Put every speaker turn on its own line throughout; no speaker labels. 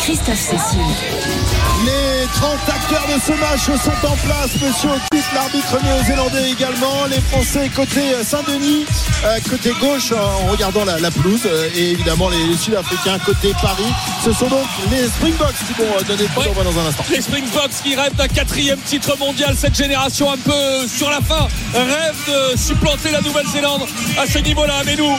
Christophe Cécile.
Les 30 acteurs de ce match sont en place. Monsieur Otis, l'arbitre néo-zélandais également. Les Français côté Saint-Denis, euh, côté gauche en regardant la, la pelouse. euh, et évidemment les, Sud-Africains côté Paris. Ce sont donc les Springboks qui vont euh, donner le
Ouais.
dans un instant.
Les Springboks qui rêvent d'un quatrième titre mondial, cette génération un peu sur la fin, rêve de supplanter la Nouvelle-Zélande à ce niveau-là. Mais nous,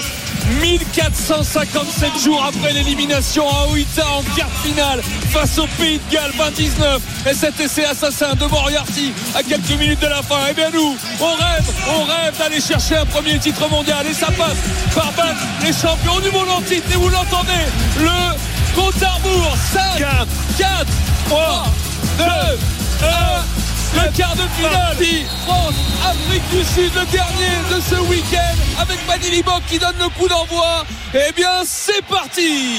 1457 jours après l'élimination à Oita en quart finale face au Pays de Galles 29 et cet essai assassin de Moriarty à quelques minutes de la fin. Eh bien nous, on rêve, on rêve d'aller chercher un premier titre mondial et ça passe par battre les champions du monde en titre. Et vous l'entendez, le compte à rebours 5, 4, 3, 2, 1. Le quart de finale, France, Afrique du Sud, le dernier de ce week-end, avec Manili Bok qui donne le coup d'envoi. Eh bien, c'est parti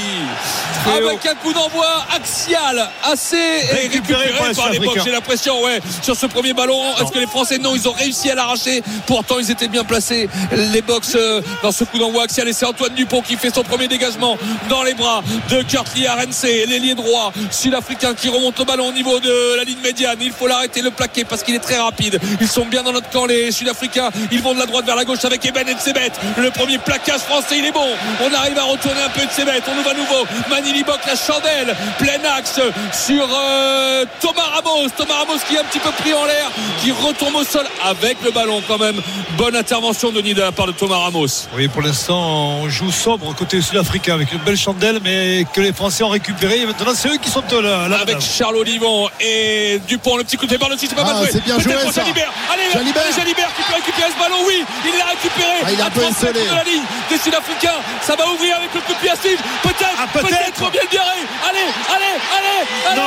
Avec un coup d'envoi axial, assez
Récupéré par les
j'ai l'impression, ouais, sur ce premier ballon. Est-ce que les Français, non, ils ont réussi à l'arracher. Pourtant, ils étaient bien placés, les Box, euh, dans ce coup d'envoi axial. Et c'est Antoine Dupont qui fait son premier dégagement dans les bras de Kurtli RNC, l'ailier droit sud-africain qui remonte le ballon au niveau de la ligne médiane. Il faut l'arrêter, le plaquer parce qu'il est très rapide. Ils sont bien dans notre camp, les Sud-Africains. Ils vont de la droite vers la gauche avec Eben et Tsebet. Le premier plaquage français, il est bon. On arrive à retourner un peu de Tsebet. On ouvre à nouveau. Manili Bok, la chandelle. Plein axe sur euh, Thomas Ramos. Thomas Ramos qui est un petit peu pris en l'air, qui retombe au sol avec le ballon quand même. Bonne intervention de de la part de Thomas Ramos.
Oui, pour l'instant, on joue sobre côté sud-africain avec une belle chandelle, mais que les Français ont récupéré. Et maintenant, c'est eux qui sont euh, là. là
avec Charles Olivon et Dupont le petit coup de pied par le dessus c'est pas
Ah,
mal joué
c'est bien
Peut-être
joué, ça.
Jalibert allez
Jalibert.
Jalibert qui peut récupérer ce ballon oui il l'a récupéré
Ah, il a
à
un peu
30 mètres
esselé.
de la ligne des Sud-Africains ça va ouvrir avec le coup de pied à peut-être
Ah, peut-être.
peut-être pour bien le allez allez allez allez
Non.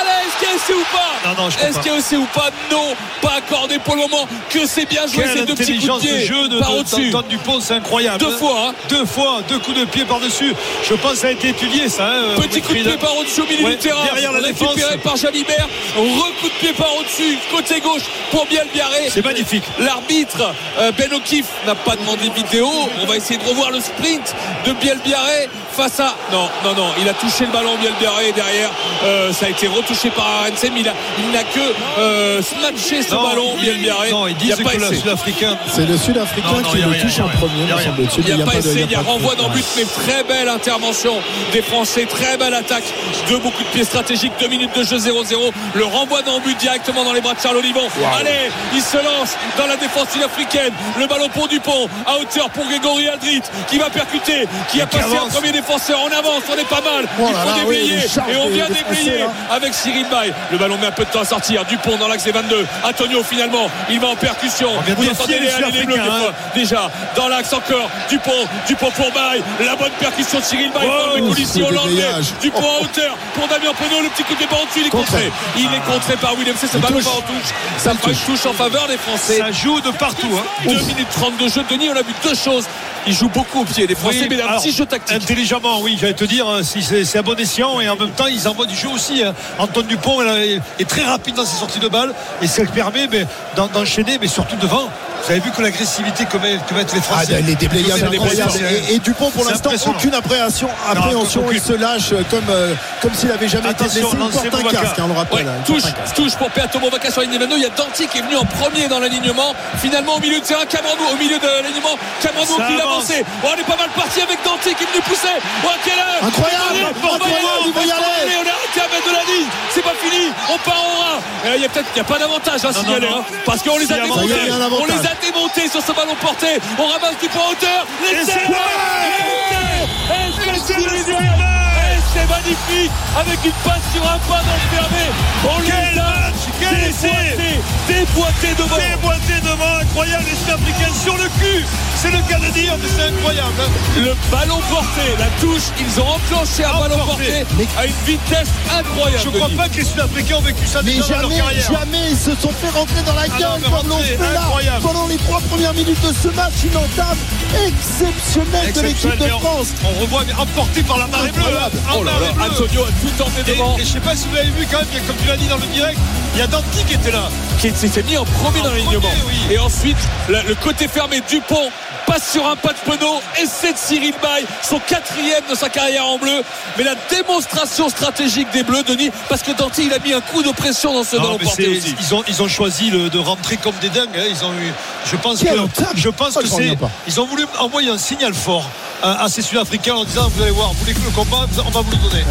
allez est-ce qu'il y a essai ou pas
Non, non, je
est-ce
pas.
qu'il y a essai ou pas non pas accordé pour le moment que c'est bien joué
Quelle
ces deux petits coups de
de
pied
jeu de,
par
de-
au-dessus
Dupont, c'est incroyable.
deux fois hein.
Deux fois, deux coups de pied par-dessus. Je pense que ça a été étudié, ça. hein,
Petit coup de pied par au-dessus au milieu
Ouais,
du terrain.
derrière la
récupéré
défense.
par Jalibert. Recoup de pied par au-dessus, côté gauche pour bien le biarrer.
C'est magnifique.
L'arbitre euh, Ben O'Keefe n'a pas demandé vidéo. On va essayer de revoir le sprint de Biel Biarré face à. Non, non, non. Il a touché le ballon Biel Biarré derrière. euh, ça a été retouché par Arensen, mais il a- il n'a que euh, snatché ce
Non,
ballon Biel Biarré.
Non, ils
il n'y a
disent
pas
que le. Sud-Africain.
C'est le Sud-Africain qui le touche en premier, me semble-t-il.
Il n'y a, pas essai, il y a
pas de
renvoi dans but, mais très belle intervention des Français, très belle attaque de beaucoup de pieds stratégiques, 2 minutes de jeu 0-0. Le renvoi dans but directement dans les bras de Charles Olivon. Allez, il se lance dans la défense sud-africaine. Le ballon pour Dupont, à hauteur pour Grégory Aldrit, qui va percuter, qui a passé un
avance.
premier défenseur. On avance, on est pas mal.
Oh
il faut déblayer. et on vient déblayer avec Cyril Bay. Le ballon met un peu de temps à sortir. Dupont dans l'axe des 22. Antonio finalement, il va en percussion.
vient de
Vous entendez
les
les, les blocs de
hein.
fois. déjà dans l'axe encore Dupont Dupont pour Baye la bonne percussion de Cyril Baye
Oh,
pour le Colissi
coup
on
de
l'enlève
dégage.
Dupont à hauteur pour Damien Penaud le petit coup de au-dessus il est contré il est contré par William c'est ce ballon pas en touche
Ça touche.
touche en faveur des Français
Ça joue de partout. Hein.
2 minutes 30 de jeu Denis on a vu deux choses il joue beaucoup au pied des Français
Oui,
mais un
alors,
petit jeu tactique
Intelligemment, oui, j'allais te dire, si c'est à bon escient et en même temps, ils envoient du jeu aussi. hein. Antoine Dupont est, très rapide dans ses sorties de balle et ça lui permet d'enchaîner, mais surtout devant. Vous avez vu que l'agressivité que mettent, les
Ah,
Français.
les
C'est
incroyables.
impressionnant.
Et, et Dupont, pour l'instant, aucune appréhension. appréhension
aucune.
il se lâche comme, euh, comme s'il avait jamais été blessé. Il porte un casque, hein, on le rappelle.
Ouais,
hein,
touche, touche pour Peato Movaca sur la ligne des 22. Il y a Danti qui est venu en premier dans l'alignement. Finalement, au milieu de terrain, Cameroun, au milieu de l'alignement, Cameroun qui
avance.
avancé. Oh, on est pas mal parti avec Danti qui est venu pousser. Oh, quelle heure
Incroyable,
On va y aller, on est arrêté à mettre de la ligne. C'est pas fini. On part en rang. Euh, Il y a peut-être, il y a pas d'avantage à
Non,
signaler, hein, parce qu'on les a démontés. On les a démontés sur ce ballon porté. On ramasse du point hauteur. Et c'est. Et c'est magnifique avec une passe sur un pas d'enfermé. On les
Quel
a
match, quel essai.
déboîtés, déboîtés devant.
Déboîté devant, incroyable, les Sud-Africains sur le cul. C'est le cas de dire, mais c'est incroyable. hein.
Le ballon porté, la touche, ils ont enclenché un ballon porté à une vitesse incroyable.
Je crois
Denis.
pas que les Sud-Africains ont vécu ça
Mais
déjà dans leur
jamais,
carrière.
jamais ils se sont fait rentrer dans la
non,
gueule
mais
comme l'ont
rentrer,
fait là
incroyable.
pendant les trois premières minutes de ce match. Une entame exceptionnelle de l'équipe de France.
on, on revoit mais emporté par la marée bleue. Hein.
Oh là là. Antonio a tout tenté
Et,
devant.
et je sais pas si vous l'avez vu quand même, comme tu l'as dit dans le direct, il y a Danti qui était là.
qui s'était mis en premier
En
dans l'alignement.
oui.
Et ensuite, la- le côté fermé, Dupont, passe sur un pas de Penaud, essai de Cyril Bay, son quatrième de sa carrière en bleu. Mais la démonstration stratégique des Bleus, Denis, parce que Danty, il a mis un coup de pression dans ce
Non,
ballon porté
c'est-
aussi.
ils ont ils ont choisi le- de rentrer comme des dingues. hein. Ils ont eu, je pense
Quel
que je pense
Oh,
que c'est ils ont voulu envoyer un signal fort à, à ces Sud-Africains en disant vous allez voir, vous voulez que le combat, on va vous le donner.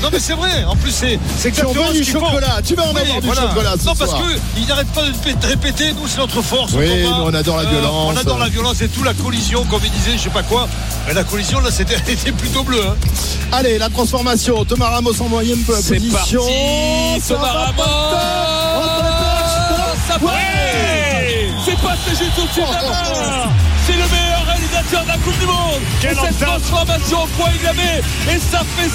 non mais c'est vrai. En plus c'est c'est
Tu en
exactement
veux
ce
du
qu'ils font.
chocolat, tu vas en
Oui,
avoir du chocolat ce
Non parce
soir.
que ils n'arrêtent pas de répé- de répéter. Nous c'est notre force.
Oui,
combat.
nous, on adore la violence.
on adore la violence et tout la collision comme ils disaient, je sais pas quoi. Mais la collision là c'était était plutôt bleue. hein.
Allez, la transformation. Thomas Ramos en moyenne
C'est
position.
parti, Thomas Ramos
Ouais.
C'est passé juste au-dessus de la barre C'est le meilleur réalisateur de la Coupe du Monde
Quelle
Et cette transformation au point il met Et ça fait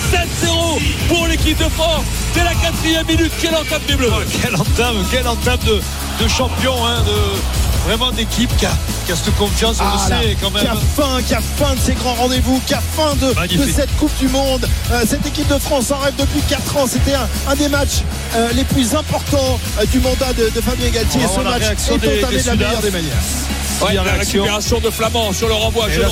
7-0 pour l'équipe de France Dès la quatrième minute, quelle entame des Bleus
Quelle entame, quelle entame de, de champion, hein, de vraiment d'équipe qui a, qui a cette confiance, on
Ah
le
là,
sait quand
qui a
même.
faim, qui a faim de ces grands rendez-vous, qui a faim de, cette Coupe du Monde. Euh, cette équipe de France en rêve depuis 4 ans. C'était un, un des matchs euh, les plus importants euh, du mandat de, de Fabien Galtier. Et ce
voir la
match est entamé de la meilleure des manières.
Ouais,
la
la
réaction.
récupération de Flamand sur le renvoi. Je
là,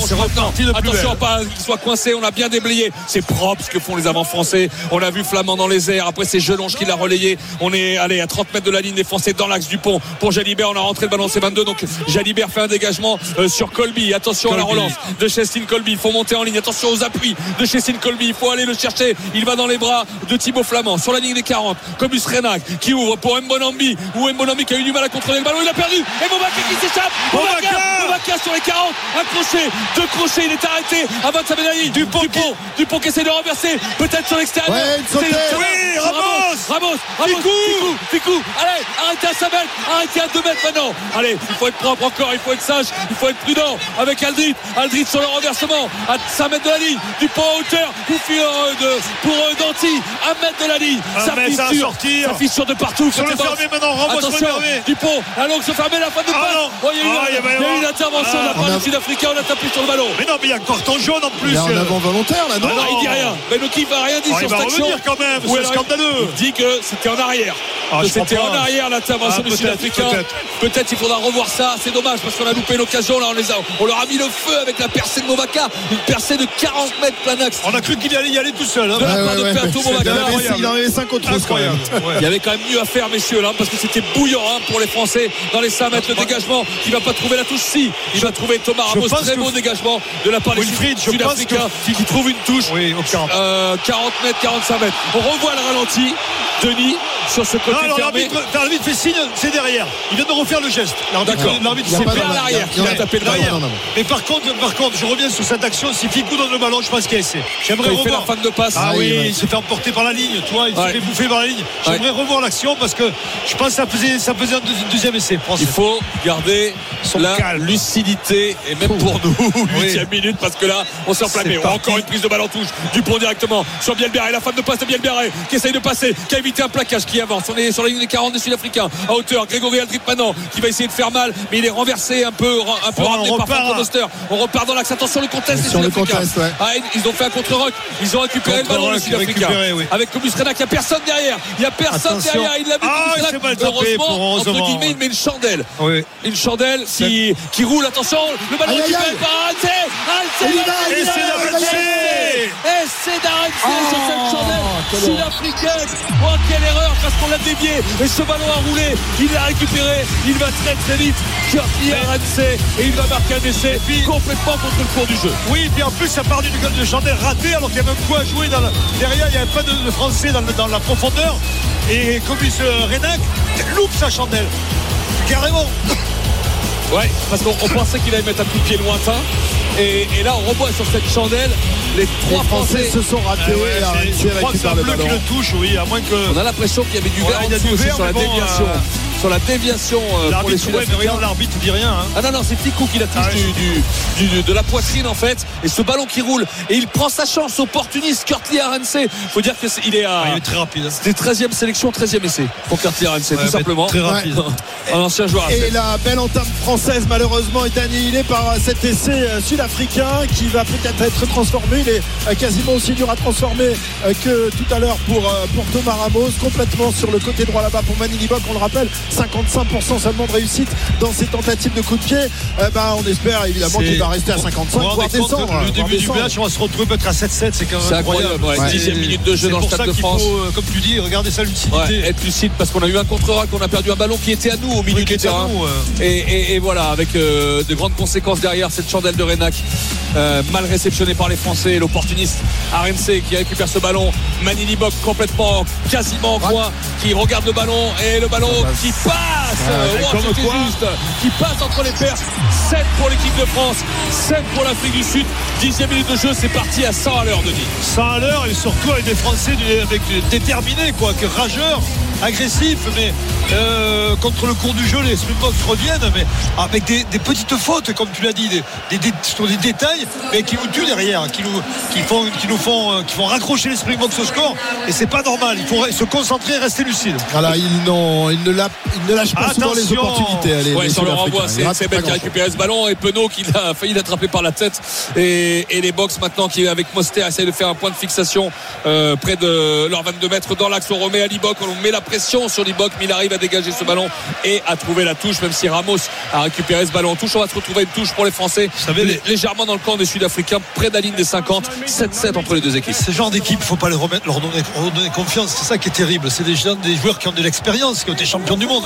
Attention pas qu'il soit coincé. On a bien déblayé. C'est propre ce que font les avants français. On a vu Flamand dans les airs. Après c'est Gelonge qui l'a relayé. On est allé à 30 mètres de la ligne des Français dans l'axe du pont pour Jalibert. On a rentré le ballon c'est 22. Donc Jalibert fait un dégagement euh, sur Colby. Attention à la relance de Chestine Colby. Il faut monter en ligne. Attention aux appuis de Chestine Colby. Il faut aller le chercher. Il va dans les bras de Thibaut Flamand sur la ligne des 40. Comus Renac qui ouvre pour Mbonambi. Ou Mbonambi qui a eu du mal à contrôler le ballon. Il a perdu. Et qui s'échappe. Bobaka
Bobaka
sur les 40. Un crochet. Deux crochets. Il est arrêté avant de sa médaille. Dupont. Dupont. Dupont qui essaie de renverser. Peut-être sur l'extérieur.
Ouais,
Oui, Ramos.
Ramos. Ramos. Ficou. Ficou. Allez, arrêtez à 5 mètres. Arrêtez à 2 mètres maintenant. Allez, il faut être propre encore. Il faut être sage. Il faut être prudent avec Aldrit. Aldrit sur le renversement. À 5 mètres de la ligne. Dupont en hauteur. Pour Danty. 1 mètre de la ligne. Ça
mètre,
fissure. Ça fissure de partout.
Sur le fermé maintenant, Ramos.
Dupont, la longue se fermer, la fin de
Ah
passe. Oh, il y a eu,
Ah, il y
il a une intervention de la
Ah.
part
On a-
du Sud-Africain. On a tapé sur le ballon.
Mais non, mais il y a un carton jaune en plus.
Il y a un avant volontaire là, non
Ah non, il dit rien. Mais le qui va rien dire
Oh,
sur
il va
cette action.
revenir quand même, c'est scandaleux.
Il dit que c'était en arrière.
Ah,
c'était en arrière l'intervention
Ah,
du Sud-Africain.
peut-être.
Il faudra revoir ça. C'est dommage parce qu'on a loupé l'occasion. Là, on, les a, on leur a mis le feu avec la percée de Movaka. Une percée de 40 mètres plein axe.
On a cru qu'il allait y aller tout seul. hein.
De la part de Perto
Il en
Movaka.
avait- il en avait 5 autres.
Il y avait quand même mieux à faire, messieurs, là, parce que c'était bouillant hein, pour les Français dans les 5 mètres. Le dégagement, il va pas trouver la touche. Si, il va trouver Thomas Ramos. Très beau dégagement de la part des Sud-Africains
pense
qui, qui trouve une touche.
Oui, au 40.
Euh, 40 mètres, 45 mètres. On revoit le ralenti. Denis sur ce côté
Non, l'arbitre fait signe, c'est derrière. Il vient de refaire le geste. L'arbitre-
D'accord.
L'arbitre
pas
vers l'arrière.
il a-
tapé le
non.
Mais par contre, par contre, je reviens sur cette action. Si Ficou donne le ballon, je pense qu'il y a essai. J'aimerais
il fait la
revoir.
fin de passe.
Ah
Ah
oui, il se fait emporter par la ligne, tu vois, il
Ouais.
se fait bouffer par la ligne. J'aimerais revoir l'action parce que je pense que ça faisait, ça faisait un deuxi- deuxième essai.
Il faut garder
Son
la
calme.
lucidité et même pour nous, huitième minute, parce que là, on s'est enflammé. Encore une prise de balle en touche. Dupont directement sur Bielberg et la fin de passe de Bielberg qui essaye de passer, qui a évité un plaquage qui avance. On est sur la ligne des 40 des Sud-Africains à hauteur. Grégory Aldrit maintenant qui va essayer de faire mal, mais il est renversé un peu, un peu
Oh,
ramené par Foster. On repart dans l'axe. Attention le contest des Sud-Africains.
ouais.
Ah, ils ont fait un contre-rock. Ils ont récupéré le ballon les Sud-Africains.
oui.
Avec Comus Rena, il n'y a personne derrière. Il n'y a personne
Attention.
derrière. Il l'a vu.
Ah,
Heureusement, entre guillemets, il met une chandelle
Oui.
une chandelle qui, qui roule attention le ballon récupéré
aïe.
par Arance
Et il il
Et c'est
il
et c'est d'Arance sur cette
quelle
chandelle sud-africaine oh quelle erreur parce qu'on l'a dévié et ce ballon a roulé il l'a récupéré il va très très vite Curtis Arance et il va marquer un essai complètement contre le cours du jeu
Oui, puis en plus, ça part d'une gueule de chandelle ratée alors qu'il y avait un coup à jouer dans la- derrière. Il n'y avait pas de, de Français dans, le- dans la profondeur. Et Comus euh, Renac loupe sa chandelle. Carrément.
Ouais. Parce qu'on on pensait qu'il allait mettre un coup de pied lointain et, et là on revoit sur cette chandelle les
Les
trois
Français
Français
se sont ratés.
Ah ouais, je crois que c'est un
le
bleu qui le touche, oui, à moins que.
On a l'impression qu'il y avait du
Ouais,
verre en
il y a
dessous
du verre,
sur la
bon,
déviation.
euh,
Sur la déviation euh, pour les
L'arbitre, ouais, mais
Sud-Africains.
regarde, l'arbitre dit rien. hein.
Ah non, non, c'est Ficou qui la touche
Ah ouais.
du, du- du- de la poitrine en fait. Et ce ballon qui roule. Et il prend sa chance, opportuniste, Kurtli Arance. Faut dire qu'il est à.
Ah, il est très rapide. hein.
C'était 13e sélection, 13e essai pour Kurtli Arance,
Ouais,
tout simplement.
Très rapide.
Un ancien joueur.
Et la belle entame française malheureusement est annihilée par cet essai euh, sud sud-africain qui va peut-être être transformé. Il est euh, quasiment aussi dur à transformer euh, que tout à l'heure pour, euh, pour Thomas Ramos. Complètement sur le côté droit là-bas pour Manny Libok. On le rappelle, 55% seulement de réussite dans ses tentatives de coup de pied. Bah, on espère évidemment qu'il va rester à 55,
Vous vous
voire descendre.
le début du
descendre.
match, on va se retrouver peut-être à 7-7, c'est quand même
C'est incroyable, ouais,
Ouais.
dixième minute de jeu dans le Stade
ça
de France.
faut, comme tu dis, regarder sa lucidité.
Ouais, être lucide parce qu'on a eu un contre-rack, on a perdu un ballon qui était à nous au milieu
Oui,
du
était à
terrain.
nous.
Et, et- et voilà, avec euh, de grandes conséquences derrière cette chandelle de Renac, euh, mal réceptionnée par les Français, l'opportuniste RMC qui récupère ce ballon, Manili Bok complètement, quasiment en coin, qui regarde le ballon et le ballon qui passe, euh,
Ouais, comme quoi.
juste, qui passe entre les paires, 7 pour l'équipe de France, 7 pour l'Afrique du Sud, 10 minute de jeu, c'est parti à 100 à l'heure, Denis.
100 à l'heure et surtout avec des Français avec déterminés quoi, que rageurs, agressifs, mais euh, contre le cours du jeu, les Springboks reviennent, mais avec des, des petites fautes, comme tu l'as dit, des, des, des- sur des détails, mais qui nous tuent derrière, qui nous, qui font, qui nous font, euh, qui font raccrocher les Springboks au score. Et c'est pas normal. Il faut se concentrer et rester lucide.
Voilà, ils, n'ont- ils ne, la- ils ne lâchent pas souvent les
Attention.
opportunités. Allez,
Ouais,
les
sur le renvoi, c'est Ben qui a récupéré ce ballon et Penaud qui a failli l'attraper par la tête. Et, et les box maintenant qui, avec Moster, essayent de faire un point de fixation euh, près de leurs 22 mètres dans l'axe. On remet à Libok, on met la pression sur Libok, mais il arrive à dégager ce ballon et à trouver la touche, même si Ramos a récupéré ce ballon en touche. On va se retrouver une touche pour les Français,
savez,
légèrement dans le camp des Sud-Africains, près de la ligne des 50. 7-7 entre les deux équipes.
Ce genre d'équipe, il faut pas les remettre, leur donner, leur donner confiance. C'est ça qui est terrible. C'est des, gens- des joueurs qui ont de l'expérience, qui ont été champions du monde.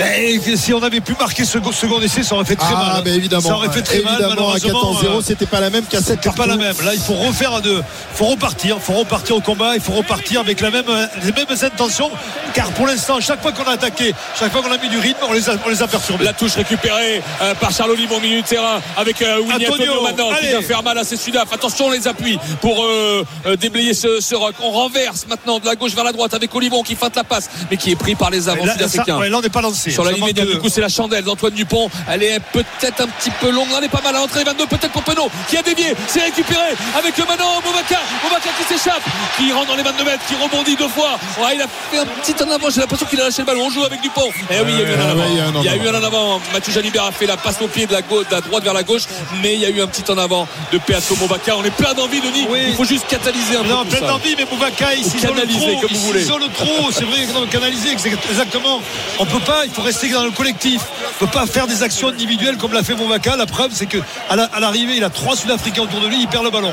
Mais si on avait pu marquer ce second essai, ça aurait fait très mal.
Ah, mais évidemment.
Ça aurait fait très mal.
évidemment, à
malheureusement,
14-0,
euh,
c'était pas la même qu'à 7
c'est pas la même. Là, il faut refaire de, faut repartir, faut repartir au combat, il faut repartir avec la même, les mêmes intentions. Car pour l'instant, chaque fois qu'on a attaqué, chaque fois qu'on a mis du rythme, on les a, on les a perturbés.
La touche récupérée euh, par Charles Olive au milieu du terrain avec euh, Winnie
Antonio,
Antonio maintenant qui va faire mal à ses Sudaf. Attention, on les appuie pour euh, euh, déblayer ce, ce rock. On renverse maintenant de la gauche vers la droite avec Olivon qui feinte la passe mais qui est pris par les avants sud-africains.
ouais, là, on n'est pas lancé.
Sur la ligne médiane, du coup, c'est la chandelle d'Antoine Dupont. Elle est peut-être un petit peu longue. Elle est pas mal à l'entrée. 22, peut-être pour Penaud, qui a dévié. C'est récupéré avec le Manon. Boubacar qui s'échappe, qui rentre dans les 22 mètres, qui rebondit deux fois. Il a fait un petit en avant. J'ai l'impression qu'il a lâché le ballon. On joue avec Dupont. Et oui, il y a eu un en avant.
il y a
eu un en avant. Mathieu Jalibert a fait la passe au pied de la, gauche, de la droite vers la gauche. Mais il y a eu un petit en avant de Peato Boubacar. On est plein d'envie, Denis.
Oui.
Il faut juste catalyser un
Non,
peu tout
plein d'envie, mais Boubacar, il
Ou
s'isole
canaliser,
trop.
comme
il
vous voulez.
s'isole trop, c'est vrai, non, canaliser, exactement. On peut pas, il faut rester dans le collectif. On peut pas faire des actions individuelles comme l'a fait Boubacar. La preuve, c'est que à la- à l'arrivée, il a trois Sud-Africains autour de lui, il perd le ballon.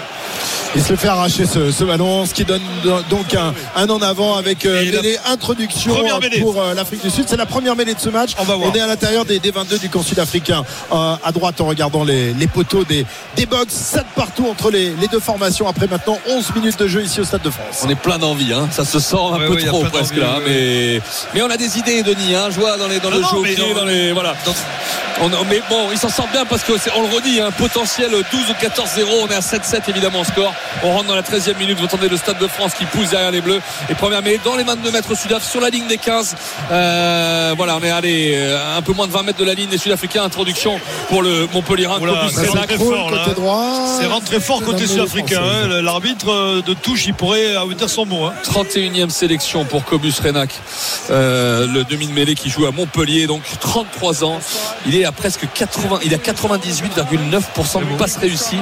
Il se fait arracher ce, ce ballon, ce qui donne donc un, un en avant avec euh, mêlée introduction
mêlée.
pour euh, l'Afrique du Sud. C'est la première mêlée de ce match.
On va voir.
est à l'intérieur des, des 22 du camp sud-africain. Euh, à droite, en regardant les, les poteaux des, des box, 7 partout entre les, les deux formations. Après maintenant 11 minutes de jeu ici au Stade de France.
On est plein d'envie, hein. ça se sent un
Ouais,
peu
ouais,
trop presque là. Mais, mais on a des idées, Denis. Hein. Je vois dans, les, dans
Non,
le
non,
jeu au
mais
pied, dans les. Voilà. On- mais bon, ils s'en sortent bien parce que on le redit, un potentiel 12 ou 14-0. On est à 7-7 évidemment en score. On rentre dans la 13e minute. Vous entendez le Stade de France qui pousse derrière les Bleus. Et première mêlée dans les 22 mètres sud sur la ligne des 15. Euh, voilà, on est allé euh, un peu moins de 20 mètres de la ligne des Sud-Africains. Introduction pour le Montpellier.
C'est très fort, là.
côté droit.
C'est rentré fort côté sud-africain. Hein. L'arbitre euh, de touche, il pourrait dire son mot. hein.
31e sélection pour Cobus Renac, euh, le demi de mêlée qui joue à Montpellier, donc 33 ans. Il est à presque 80, il a 98,9% de passes réussies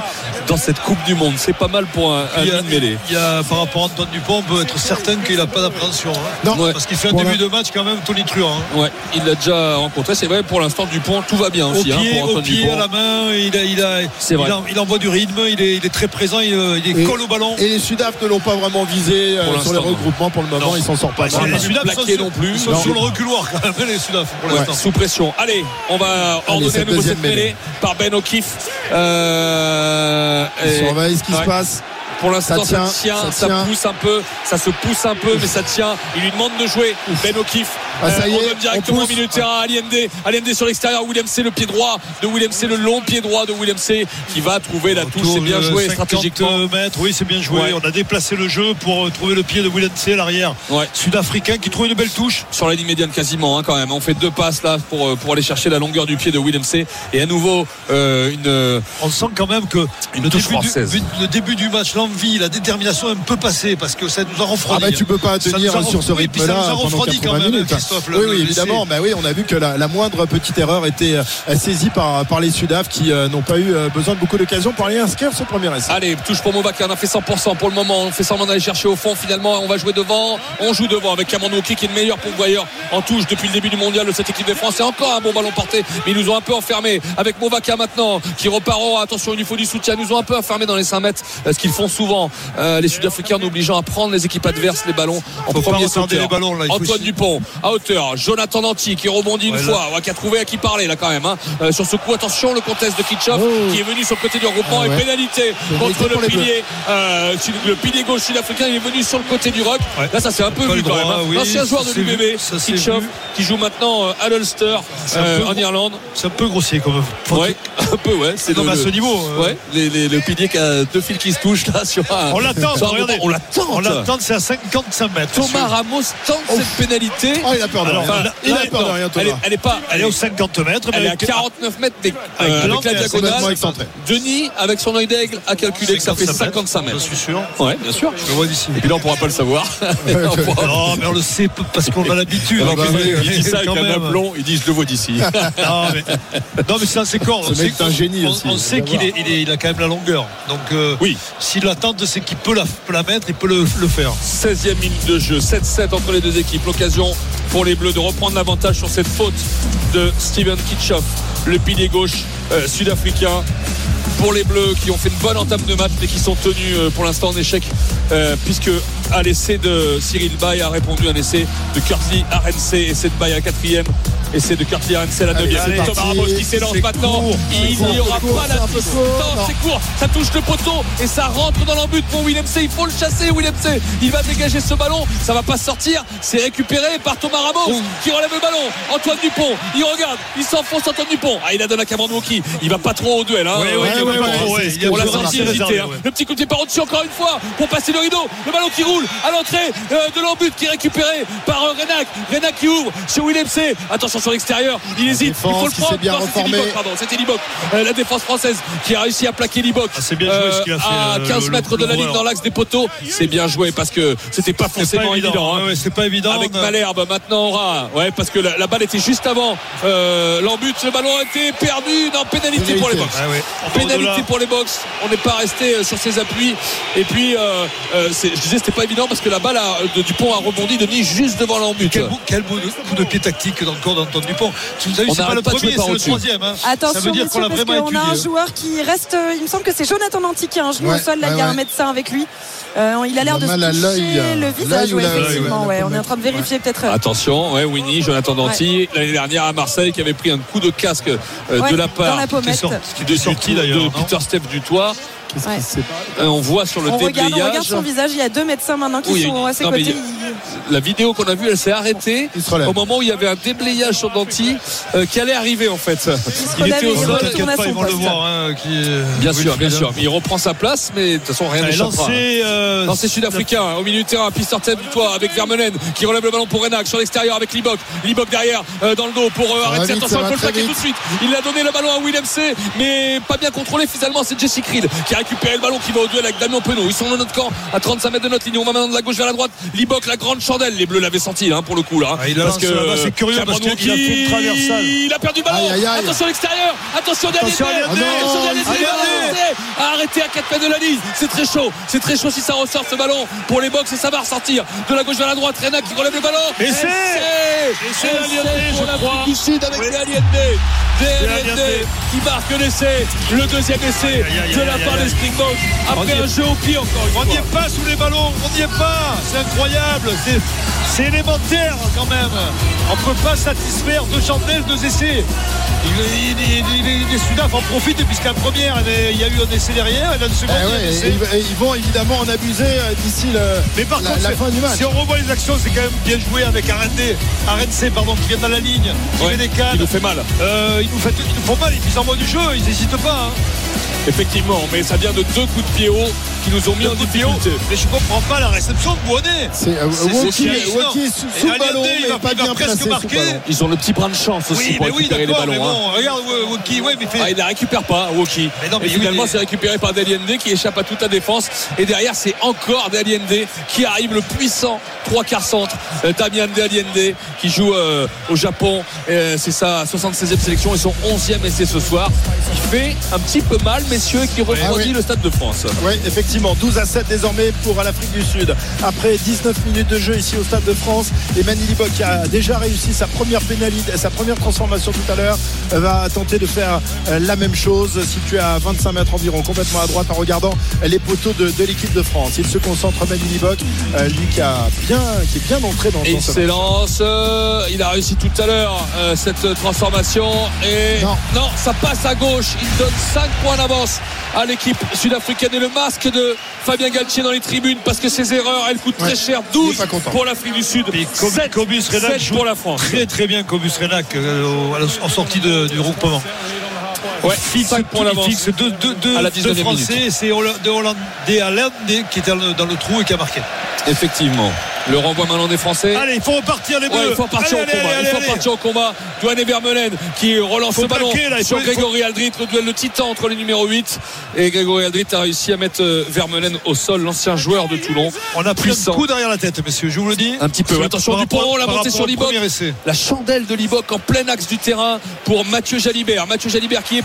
dans cette Coupe du Monde. C'est pas mal pour un, un
Il y, a,
demi de mêlée.
il y a, par rapport à Antoine Dupont, on peut être certain qu'il n'a pas d'appréhension. hein.
Non,
Ouais.
Parce qu'il fait un
Voilà.
début de match quand même tonitruant. hein.
Ouais, il l'a déjà rencontré. C'est vrai, pour l'instant, Dupont, tout va bien
Au
aussi hein, pour
au pied,
Dupont.
à la main, il, a, il, a,
C'est
il,
vrai.
en- il envoie du rythme, il est, il est très présent, il, il est
Et-
colle au ballon.
Et les Sudaf ne l'ont pas vraiment visé euh,
Pour
sur les regroupements pour le moment.
Non.
Ils s'en sortent pas.
Bah,
mal.
les Sudaf sont
non plus.
Ils sont
Non.
sur le reculoir quand même, les Sudaf, pour
Ouais,
l'instant.
sous pression. Allez, on va ordonner à nouveau
deuxième
cette mêlée
mêlée.
par Ben O'Keefe. Euh, et-
surveillent ce qui
Ouais.
se passe.
Pour l'instant,
Ça
ça,
tient,
tient,
ça
pousse un peu, ça se pousse un peu, mais ça tient. Il lui demande de jouer. Ben O'Keefe.
Ah, ça y
on
est,
donne directement au milieu de terrain à Aliende. Aliende sur l'extérieur. William C, le pied droit de William C, le long pied droit de William C, qui va trouver la touche. C'est bien joué
50
stratégiquement.
mètres, oui, c'est bien joué.
Ouais.
On a déplacé le jeu pour euh, trouver le pied de William C, l'arrière
Ouais.
sud-africain qui trouve une belle touche.
Sur la ligne médiane quasiment hein, quand même. On fait deux passes là pour, euh, pour aller chercher la longueur du pied de William C. Et à nouveau euh, une euh,
On sent quand même que
Une
le,
touche
début du,
française.
le début du match, l'envie, la détermination est un peu passée parce que ça nous a
Ah
refroidi.
bah tu peux pas
Ça
tenir sur ce
refroidi, puis ça
rythme-là
nous a
pendant
refroidi
80
quand même.
minutes.
Christophe. le-
Oui, évidemment. Bah oui, on a vu que la, la moindre petite erreur était euh, saisie par, par les Sudaf qui euh, n'ont pas eu euh, besoin de beaucoup d'occasions pour aller inscrire ce premier essai.
Allez, touche pour Movaca, on a fait 100% pour le moment. On fait semblant d'aller chercher au fond. Finalement, on va jouer devant. On joue devant avec Kamandouki qui est le meilleur pourvoyeur en touche depuis le début du mondial de cette équipe de France. C'est encore un bon ballon porté, mais ils nous ont un peu enfermés. Avec Movaca maintenant qui repart. Oh, attention, il lui faut du soutien. Ils nous ont un peu enfermés dans les 5 mètres, ce qu'ils font souvent, euh, les Sud-Africains, en obligeant à prendre les équipes adverses les ballons en premier sauteur.
les ballons, là. Il faut
Antoine Dupont à hauteur. Jonathan Danty qui rebondit une
Ouais,
fois, ouais, qui a trouvé à qui parler là quand même. hein. Euh, sur ce coup, attention, le contest de Kitchoff
Oh.
qui est venu sur le côté du regroupement
Ah
et
ouais.
pénalité
Pénalité
contre le pilier, euh, le pilier gauche sud-africain. Il est venu sur le côté du rock. Là, ça s'est un peu vu quand même. hein.
oui,
L'ancien joueur de l'UBB, Kitchoff, qui joue maintenant euh, à l'Ulster
C'est
euh, en. Irlande.
C'est un peu grossier comme.
Ouais, un peu, ouais. C'est
à ce niveau.
Ouais, les- les- le pilier qui a deux fils qui se touchent là sur un.
On l'attend, regardez.
On l'attend.
On l'attend, c'est à 55 mètres.
Thomas Ramos tente cette pénalité.
Il a peur de rien.
là,
il a
Là,
peur de
non,
rien,
elle, est,
Thomas.
elle est pas.
Elle est aux 50 mètres. mais
Elle est à
avec-
49 mètres des-
Avec
euh, la diagonale. Denis, avec son œil d'aigle, a calculé que ça fait 55
Je
mètres.
suis sûr.
Ouais, bien sûr.
Je le vois d'ici.
Et puis là, on pourra pas le savoir.
Non, mais on le sait parce qu'on a l'habitude.
Alors,
bah
il dit ça avec
Quand
un
même.
aplomb, il dit je le vois d'ici.
Non, mais, non, mais c'est assez corps.
Ce
On sait
mec est un génie
on,
aussi,
on sait qu'il est, il est- il a quand même la longueur. Donc, euh,
Oui.
s'il attend, c'est qu'il peut la, peut la mettre, il peut le, le faire.
16e minute de jeu, 7-7 entre les deux équipes. L'occasion pour les Bleus de reprendre l'avantage sur cette faute de Steven Kitchoff, le pilier gauche euh, sud-africain. Pour les Bleus qui ont fait une bonne entame de match mais qui sont tenus euh, pour l'instant en échec euh, puisque à l'essai de Cyril Bay a répondu un essai de Kurtley RNC essai de Bay à quatrième. Essai de Kurtley RNC à la
Allez,
deuxième.
c'est
Thomas. Ramos qui s'élance maintenant.
court,
il n'y aura
court,
pas la distance c'est court. Ça touche le poteau et ça rentre dans l'embut pour Willem C. Il faut le chasser Willem C. Il va dégager ce ballon. Ça va pas sortir. C'est récupéré par Thomas Ramos qui relève le ballon. Antoine Dupont il regarde. Il s'enfonce Antoine Dupont. Ah il a donné à Cameron qui il va pas trop au duel hein.
Ouais, ouais,
ouais,
on l'a senti hésiter hein. le petit coup de pied par au-dessus encore une fois pour passer le rideau. Le ballon qui roule à l'entrée euh, de l'embut qui est récupéré par euh, Renac. Renac qui ouvre sur Willem C attention sur l'extérieur. Il hésite. Il faut le prendre.
bien
Non, c'était. Liboc, pardon. C'était Liboc Euh, la défense française qui a réussi à plaquer Liboc
Ah, c'est bien joué ce qu'il a fait,
à
euh,
15
le-
mètres de la ligne dans l'axe des poteaux. C'est bien joué parce que c'était pas
C'est
forcément
pas
évident,
évident.
hein.
Ouais, c'est pas évident.
Avec Malherbe maintenant aura ouais parce que la, la balle était juste avant euh, l'embut. Le ballon a été perdu. Non pénalité pour les box.
Ah ouais.
pénalité pour les box. On n'est pas resté sur ses appuis. Et puis euh, c'est- je disais c'était pas évident parce que la balle a- de Dupont a rebondi Denis juste devant l'embut
Quel, beau- quel beau coup de pied tactique dans le corps d'Antoine Dupont. Tu nous as vu,
On
c'est pas le
pas
premier,
par
c'est le troisième. hein.
Attention,
Ça veut dire qu'on l'a
parce qu'on a un joueur qui reste. Il me semble que c'est Jonathan Danty qui a un genou
Ouais,
au sol. Là,
ouais,
il y a un médecin avec lui. Euh, il a l'air de se toucher
euh,
le visage. effectivement,
ouais,
ouais.
la
On est en train de vérifier peut-être. euh,
Attention, ouais, Winnie, Jonathan Danty, l'année dernière à Marseille, qui avait pris un coup de casque euh,
ouais,
de la
dans
part
la
Qui est
pommette.
sorti- qui
de, Peter Steph du toit.
Qu'est-ce
Ouais.
qui s'est passé
Euh, On voit sur le
On regarde, on
déblayage.
regarde son visage. Il y a deux médecins maintenant qui
Oui,
sont
une-
à ses
non,
côtés.
La vidéo qu'on a vue, elle s'est arrêtée au moment où il y avait un déblayage sur Danty euh, qui allait arriver en fait. Il était au sol.
ils vont le voir. hein, qui
Bien sûr, bien sûr. Mais il reprend sa place, mais de toute façon, rien n'échappera.
lancé, euh,
Lancé sud-africain au milieu de terrain, piste tête du toit avec Vermeulen qui relève le ballon pour Renac sur l'extérieur avec Libok. Libok derrière euh, dans le dos pour euh, arrêter. Attention, il faut le plaquer tout de suite. Il a donné le ballon à Willem C, mais pas bien contrôlé finalement. C'est Jesse Creed qui a récupéré le ballon qui va au duel avec Damien Penaud. Ils sont dans notre camp à 35 mètres de notre ligne. On va maintenant de la gauche vers la droite. Libok, la grande chandelle. Les Bleus l'avaient senti hein, pour le coup là.
Ah, il a lancé là-bas, c'est curieux parce qu'il a fait une traversale.
Il a perdu le ballon.
Aïe, aïe, aïe.
Attention à l'extérieur. Attention
Attention
Day. Attention Day. À arrêter à 4 mètres de la ligne. C'est très chaud. C'est très chaud si ça ressort ce ballon pour les box et ça va ressortir de la gauche vers la droite. Rena qui relève le ballon.
Et c'est- c'est je crois.
du Sud avec Aliendé.
Aliendé
qui marque l'essai. Le deuxième essai de la part des Après un jeu au pied encore une
On n'y est pas sous les ballons, on n'y est pas. C'est incroyable. C'est, élémentaire quand même. On ne peut pas satisfaire deux chandelles, deux essais. Il, il, il, il- les Sudaf en profitent puisqu'à la première, il y a eu un essai derrière et la seconde,
Eh
il y a un
ouais,
essai.
et ils, vont évidemment en abuser euh, d'ici le,
Mais par
la,
contre,
la fin du match.
si on revoit les actions, c'est quand même bien joué avec Arendé, Arense, pardon, qui vient dans la ligne, qui
Ouais,
met des cannes.
nous fait mal.
Euh, ils, nous fait- ils nous font mal, ils envoient du jeu, ils n'hésitent pas. hein.
Effectivement, mais ça vient de deux coups de pied haut qui nous ont mis en difficulté.
Mais je comprends pas la réception de Bonnet.
C'est, euh,
C'est
Woki, Woki sous, le ballon,
il va-
pas bien
presque marquer.
Ils ont le petit brin de chance aussi pour récupérer les
d'accord, mais
ballons. hein.
bon, regarde Woki, ouais, mais fait.
Ah, il la récupère pas, Woki.
Non, mais
et finalement, c'est récupéré par Daliende qui échappe à toute la défense. Et derrière, c'est encore Daliende qui arrive, le puissant trois quarts centre. Euh, Damien Daliende qui joue euh, au Japon. C'est sa 76e sélection et son 11e essai ce soir. Il fait un petit peu mal, messieurs, et qui refroidit Le Stade de France.
Oui, effectivement, 12 à 7 désormais pour l'Afrique du Sud. Après 19 minutes de jeu ici au Stade de France, et Manili qui a déjà réussi sa première pénalité, sa première transformation tout à l'heure, va tenter de faire euh, la même chose, situé à 25 mètres environ, complètement à droite en regardant les poteaux de, de l'équipe de France. Il se concentre Manili Bock, euh, lui qui a bien, qui est bien entré dans, dans
il s'élance. euh, il a réussi tout à l'heure cette transformation. Et
Non.
ça passe à gauche. Il donne 5 points d'avance à l'équipe sud-africaine. Et le masque de Fabien Galtier dans les tribunes parce que ses erreurs, elles coûtent
Ouais.
très cher.
Il est
12
pas content.
pour l'Afrique du Sud.
Et Com-
7,
Cobus Renac joue
pour la France.
Très très bien Cobus Renac euh, en sortie de- du regroupement.
Ouais,
fixe,
5 points
il
d'avance.
fixe deux, deux, deux,
À la
deux
19e
Français c'est de Hollandais à l'Inde qui était dans le, trou et qui a marqué.
Effectivement. Le renvoi maintenant des Français.
Allez, il faut repartir les
Ouais,
bleus.
il faut repartir
Allez,
au combat.
allez,
il faut repartir au combat. Douane Vermeulen qui relance le ballon
là,
sur
faut- il faut-
Grégory Aldrit, le duel de titan entre les numéros 8 et Grégory Aldrit a réussi à mettre euh, Vermeulen au sol, l'ancien joueur de Toulon.
On a pris un coup derrière la tête, messieurs, je vous le dis.
Un petit peu. Attention Dupont, la montée sur Liboc. La chandelle de Liboc en plein axe du terrain pour Mathieu Jalibert. Mathieu Jalibert qui est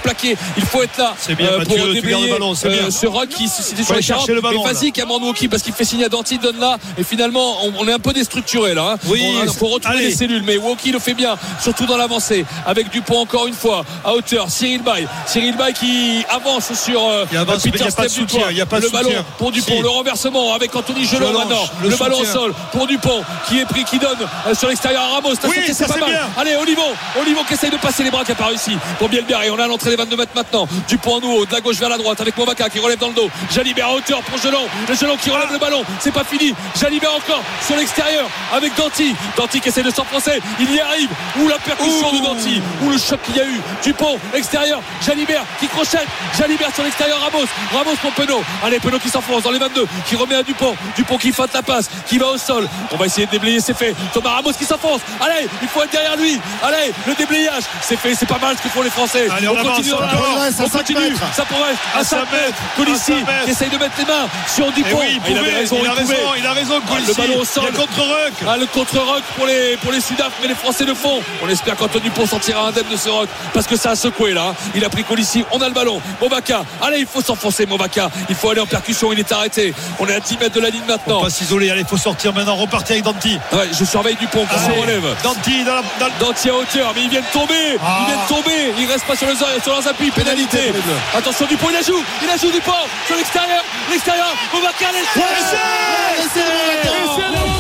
Il faut être là
bien,
euh, pour
tu ballon,
euh, ce rock qui c'était
Faut
sur les 40.
le ballon,
Mais vas-y Cameron parce qu'il fait signe à Danti, donne là. Et finalement, on, on est un peu déstructuré là. hein.
Oui,
Il faut retrouver
allez.
les cellules. Mais Wauquiez le fait bien, surtout dans l'avancée. Avec Dupont encore une fois à hauteur. Cyril Bay. Cyril Bay qui avance sur euh,
Il avance, il y a
Peter
pas de
Steph
soutien, il y a pas de
Le ballon pour Dupont.
Si.
Le renversement avec Anthony Gelon maintenant.
le
Le ballon au sol pour Dupont qui est pris, qui donne sur l'extérieur à Ramos.
Oui,
c'est pas mal. Allez, Olivon, Olivon qui essaye de passer les bras qui n'a pas réussi pour Bielberg et on a l'entrée des 22 mètres maintenant. Dupont en haut, de la gauche vers la droite avec Movaca qui relève dans le dos. Jalibert à hauteur pour Gelon. Le Gelon qui relève le ballon. C'est pas fini. Jalibert encore sur l'extérieur avec Danti. Danti qui essaie de s'enfoncer. Il y arrive. Ou la percussion de Danti. Ou le choc qu'il y a eu. Dupont extérieur. Jalibert qui crochette. Jalibert sur l'extérieur. Ramos. Ramos pour Penaud. Allez, Penaud qui s'enfonce dans les 22. Qui remet à Dupont. Dupont qui faute la passe. Qui va au sol. On va essayer de déblayer. C'est fait. Thomas Ramos qui s'enfonce. Allez, il faut être derrière lui. Allez, le déblayage. C'est fait. C'est pas mal ce que font les Français.
Allez, on avance
continue
encore.
Progresse
On continue. Ça progresse à
À
5
cinq
mètres. Colissi qui essaye de mettre les mains sur Dupont.
oui, il,
il avait raison.
il a
il
raison, il a raison,
Ah,
Colissi.
le ballon au sol.
Contre-rock.
Ah, le contre-rock pour les, pour les Sudaf, mais les Français le font. On espère qu'Antoine Dupont sortira indemne de ce rock parce que ça a secoué là. Il a pris Colissi, on a le ballon. Movaca, allez, il faut s'enfoncer, Movaca. Il faut aller en percussion, il est arrêté. On est à 10 mètres de la ligne
On
maintenant.
va pas s'isoler, allez, il faut sortir maintenant, repartir avec Danti.
Ouais, je surveille Dupont qui se relève.
Danti dans la. dans le-
Danti à hauteur, mais il vient de tomber.
Ah.
Il vient de tomber. Il reste pas sur, les, sur leurs appuis.
Pénalité.
Attention, Dupont, il la joue. Il la joue Dupont sur l'extérieur. L'extérieur. Movaca, l'essai.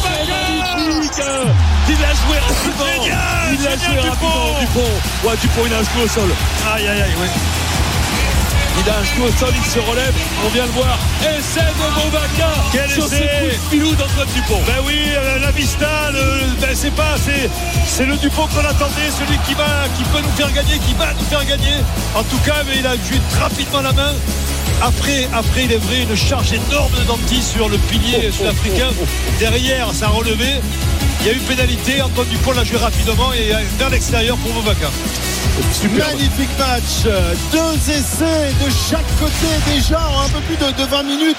Magnifique. Il l'a joué rapidement.
Génial,
il l'a
génial,
joué
Dupont.
rapidement. Dupont. Ouais, Dupont, il a un genou au sol.
Aïe, aïe, aïe, ouais.
Il a un genou au sol, il se relève. On vient le voir. Essai de Movaca Dupont.
Ben oui, euh, la Vista, le- ben c'est pas, c'est, c'est le Dupont qu'on attendait, celui qui va, qui peut nous faire gagner, qui va nous faire gagner. En tout cas, mais il a joué rapidement la main. Après, après, il est vrai, une charge énorme de Danti sur le pilier sud-africain. Derrière, ça a relevé. Il y a eu pénalité. Antoine Dupont l'a joué rapidement et euh, vers l'extérieur pour Movaca.
Magnifique match, deux essais de chaque côté déjà en un peu plus de, de 20 minutes.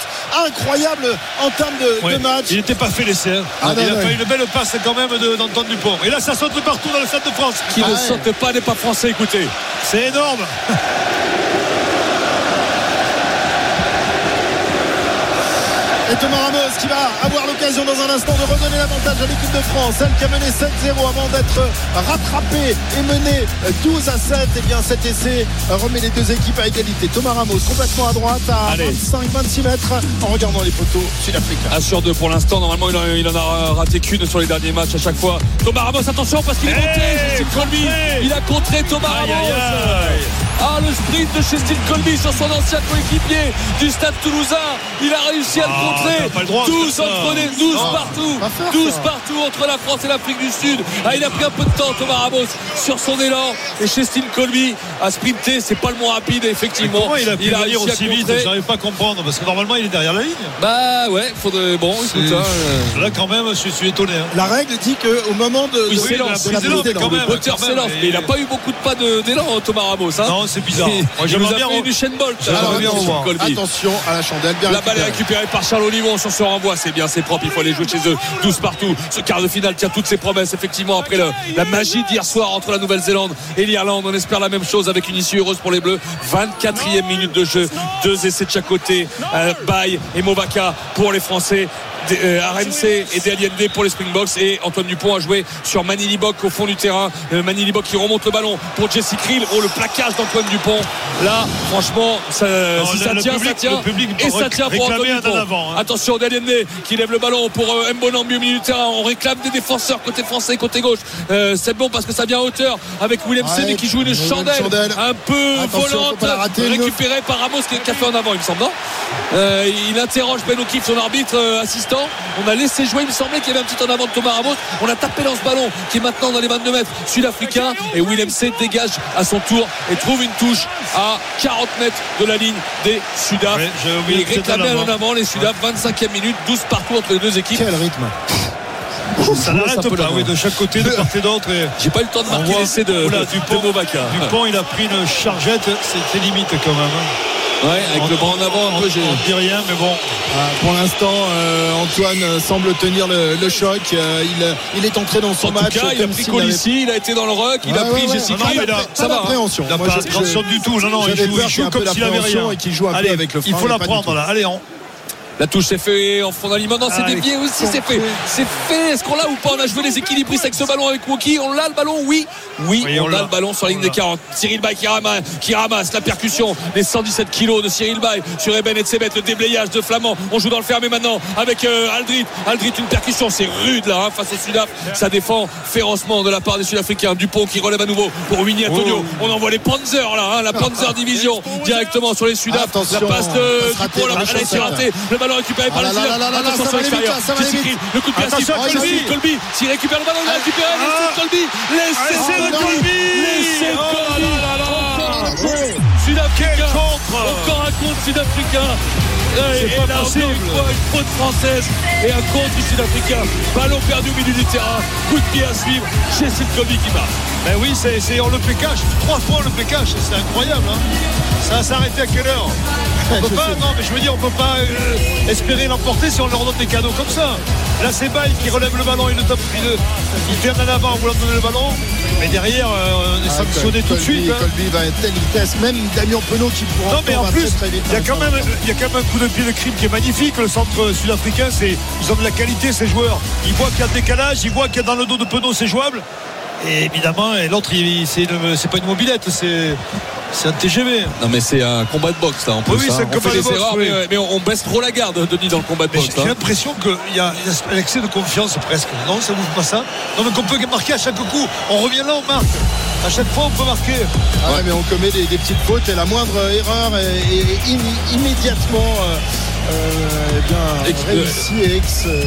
Incroyable en termes de,
Ouais.
de match.
Il n'était pas fait l'essai. hein.
Ah,
il
non,
a
non.
fait une belle passe quand même d'Antoine Dupont. Et là, ça saute partout dans le Stade de France.
Qui
Ah
ne
ouais.
saute pas n'est pas français, écoutez.
C'est énorme.
Et Thomas Ramos qui va avoir l'occasion dans un instant de redonner l'avantage à l'équipe de France. Elle qui a mené 7-0 avant d'être rattrapée et menée 12 à 7. Et bien cet essai remet les deux équipes à égalité. Thomas Ramos complètement à droite à
Allez.
25-26 mètres en regardant les poteaux sud-africains.
1 sur 2 pour l'instant. Normalement, il en, il en a raté qu'une sur les derniers matchs à chaque fois. Thomas Ramos, attention parce qu'il est
Hey,
monté. Colby. Il a contré Thomas
Aïe,
Ramos.
aïe, aïe.
Ah, le sprint de Justin Colby sur son ancien coéquipier du stade toulousain. Il a réussi à le
Ah,
rentrée.
t'as pas le droit de
12
faire ça.
entre les 12
Non,
partout.
pas faire
12
ça.
partout entre la France et l'Afrique du Sud. Ah, il a pris un peu de temps, Thomas Ramos, sur son élan. Et Chestine Colby a sprinté. C'est pas le moins rapide, effectivement.
Il a pu venir
réussi à
aussi vite. J'arrive pas à comprendre parce que normalement il est derrière la ligne.
Bah ouais, faudrait. Bon, écoute, hein, euh,
Là quand même, je suis étonné. hein.
La règle dit qu'au moment de,
Oui,
de-
c'est
de la prise
mais
il n'a pas eu beaucoup de pas de- d'élan, Thomas Ramos. Hein.
Non, c'est bizarre. Moi
il nous a
bien
fait chaîne Bolt.
Bien
attention, à la chandelle. Bien
La balle est
récupérée.
récupérée par Charles Olivon sur ce C'est bien, c'est propre. Il faut aller jouer chez eux. 12 partout. Ce quart de finale tient toutes ses promesses, effectivement, après la magie d'hier soir entre la Nouvelle-Zélande et l'Irlande. On espère la même chose avec une issue heureuse pour les Bleus. 24e minute de jeu. Deux essais de chaque côté. Euh, Baye et Movaka pour les Français. Euh, RMC et Deliende pour les Springboks. Et Antoine Dupont a joué sur Manili Bock au fond du terrain. Euh, Manili Bock qui remonte le ballon pour Jesse Krill. Oh le plaquage d'Antoine Dupont. Là franchement ça,
Non,
si
le-
ça
le
tient
public-
ça tient.
le public
et ça tient pour Antoine Dupont.
avant, hein.
attention Deliende qui lève le ballon pour euh, Mbonambi au milieu du terrain. On réclame des défenseurs côté français côté gauche. Euh, c'est bon parce que ça vient à hauteur avec Willem
Ouais,
qui joue une chandelle,
chandelle.
un peu
Attention,
volante récupérée par Ramos qui a fait en avant il me semble non? Euh, il interroge Ben O'Keefe son arbitre euh, on a laissé jouer il me semblait qu'il y avait un petit en avant de Thomas Ramos on a tapé dans ce ballon qui est maintenant dans les 22 mètres sud-africain et Willem C dégage à son tour et trouve une touche à 40 mètres de la ligne des Sudaf
oublié
et réclamait
en avant.
les Sudaf 25e minute 12 partout entre les deux équipes
Quel rythme.
Ça n'arrête pas, oui, de chaque côté, de part et d'autre.
J'ai pas eu le temps de marquer l'essai de,
Oula,
de
Dupont. Dupont, il a pris une chargette, c'était limite quand même.
Ouais, avec le bras en avant un peu
On dit rien, mais bon.
Ah, Pour l'instant, euh, Antoine euh, semble tenir le, le choc. Euh, il, il est entré dans son
En tout
match
cas, il a pris Colissi, il a été dans le ruck, il a pris
ouais,
Jesse
ouais.
Non, il a-
Ça va. hein.
d'appréhension.
Il n'a pas d'attention du tout. Non, non, il joue, il joue comme s'il avait rien.
et qu'il joue
Allez,
avec le
il
frein,
faut
mais
la prendre là. Allez, on.
La touche s'est fait en fond d'aliment. Non, c'est
Allez,
dévié aussi, c'est fait. C'est fait. Est-ce qu'on l'a ou pas? On a joué les équilibristes avec ce ballon avec Wookie. On l'a le ballon? Oui. Oui,
Oui,
on,
on
a
l'a.
le ballon sur la ligne des
l'a.
40. Cyril Bay qui ramasse, qui ramasse la percussion. Les 117 kilos de Cyril Bay sur Eben et Tsebet. Le déblayage de Flamand. On joue dans le fermé maintenant avec euh, Aldrit. Aldrit, une percussion. C'est rude là hein, face au Sudaf. Ça défend férocement de la part des Sud-Africains. Dupont qui relève à nouveau pour Winnie Antonio.
Oh.
On envoie les Panzers là, hein, la Panzer Division directement sur les Sudaf. La passe de Dupont.
attention,
Elle a été ratée. Le ballon récupéré par
Ah
Attention sur l'extérieur. Le coup de pied à Steve.
Colby.
S'il récupère le ballon, il a récupéré.
Ah.
Steve Colby. Laissez
Ah.
Colby. Laissez
Oh
Colby. Sud-Africain. Encore contre sud-africain. Et,
C'est
et
pas
là,
possible.
encore une fois, une faute française et un contre du sud-africain. Ballon perdu au milieu du terrain. Coup de pied à suivre. Chez Colby qui marque.
Ben oui, c'est, c'est- on le fait cash. Trois fois on le fait cash. C'est incroyable. hein. Ça va s'arrêter à quelle heure? On peut pas, non, mais je veux dire, on peut pas euh, espérer l'emporter si on leur donne des cadeaux comme ça. Là, c'est Baye qui relève le ballon, il le top, il, il vient en avant en voulant donner le ballon. Mais derrière, euh, on est
Ah,
sanctionné tout de
Colby-
suite. hein.
Colby va à telle vitesse. Même Damien Penaud qui pourra
Non mais en
va
plus,
très,
il y, a quand même, il y a quand même un coup de pied de crime qui est magnifique. Le centre sud-africain, c'est, ils ont de la qualité ces joueurs. Ils voient qu'il y a le décalage, ils voient qu'il y a dans le dos de Penaud c'est jouable. Et évidemment, et l'autre, c'est, pas une mobilette, c'est, c'est un TGV.
Non mais c'est un combat de boxe là en
plus. Oui, c'est un
on
combat
fait
de
des
boxe,
erreurs
oui.
mais, mais on baisse trop la garde Denis dans le combat de
Mais
boxe.
j'ai,
hein.
l'impression qu'il y a, un excès de confiance presque. Non, ça vous fait pas ça Non, mais qu'on peut marquer à chaque coup. On revient là, on marque. À chaque fois, on peut marquer.
Ah ouais, mais on commet des, des petites fautes et la moindre erreur est, est im- immédiatement euh, euh, eh bien,
Ex-
réussie et ex. euh,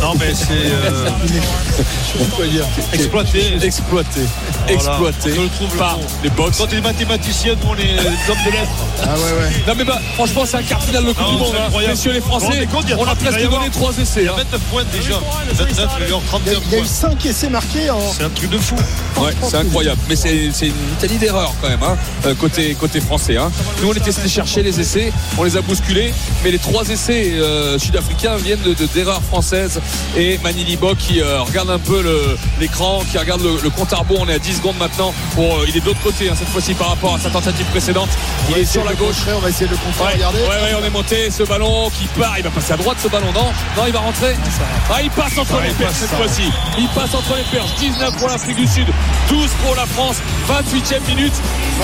Non, mais c'est euh,
dire.
exploité.
Exploité. Exploité
Je le trouve le
par
mot.
les box.
Quand t'es mathématicien, nous, on est hommes de lettres.
Ah ouais, ouais.
Non mais bah franchement c'est un quart final de Coupe
Non,
du Monde.
c'est
hein.
incroyable.
Messieurs les Français,
compte, a
on a
30, il va
presque donné trois essais. hein.
29 points déjà. 29, il y a eu 32
Il y a, il y a eu
points.
5 essais marqués en.
C'est un truc de fou.
Ouais, c'est incroyable. Mais c'est une Italie d'erreur quand même, hein, euh, côté, côté français. Hein. Nous, on était chercher les essais, on les a bousculés, mais les trois essais euh, sud-africains viennent de- de- d'erreurs françaises. Et Manili Bok qui euh, regarde un peu le- l'écran, qui regarde le, le compte à rebours. On est à 10 secondes maintenant. Pour, euh, il est de l'autre côté, hein, cette fois-ci par rapport à sa tentative précédente.
On
Il
va
est
essayer
sur la gauche.
contrer, On va essayer de le contrer.
Ouais,
Regardez.
ouais, ouais, on est monté. Ce ballon qui part, il va passer à droite ce ballon, non Non, il va rentrer. Ah, il passe entre
Ouais,
les
il
perches cette fois-ci. Il passe entre les perches. 19 pour l'Afrique du Sud, 12 pour la France, 28e minute.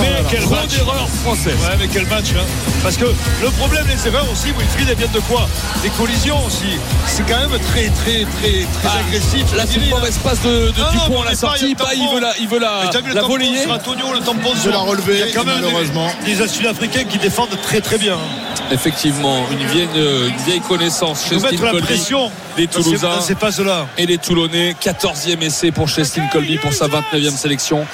Mais
là.
quelle
Trop
grande erreur française.
Ouais, mais quel match. Hein. Parce que le problème, les erreurs aussi, Wilfried, elles viennent de quoi? Des collisions aussi. C'est quand même très, très, très, très
Ah,
agressif.
Là, c'est une mauvaise passe de, de
Non, non,
Dupont
mais
à la
il
sortie. Bah, il
tampon.
veut la, il veut la,
Mais t'as vu le
la
sur Antonio, le tampon sur-
la relever,
Il y a quand même des- des, Sud-Africains qui défendent très très bien.
Effectivement, une vieille, une vieille connaissance chez Steve
la
Colby
pression
des
dans ces-
Toulousains
ces
et les Toulonnais. 14e essai pour Chestin Colby pour sa 29e sélection.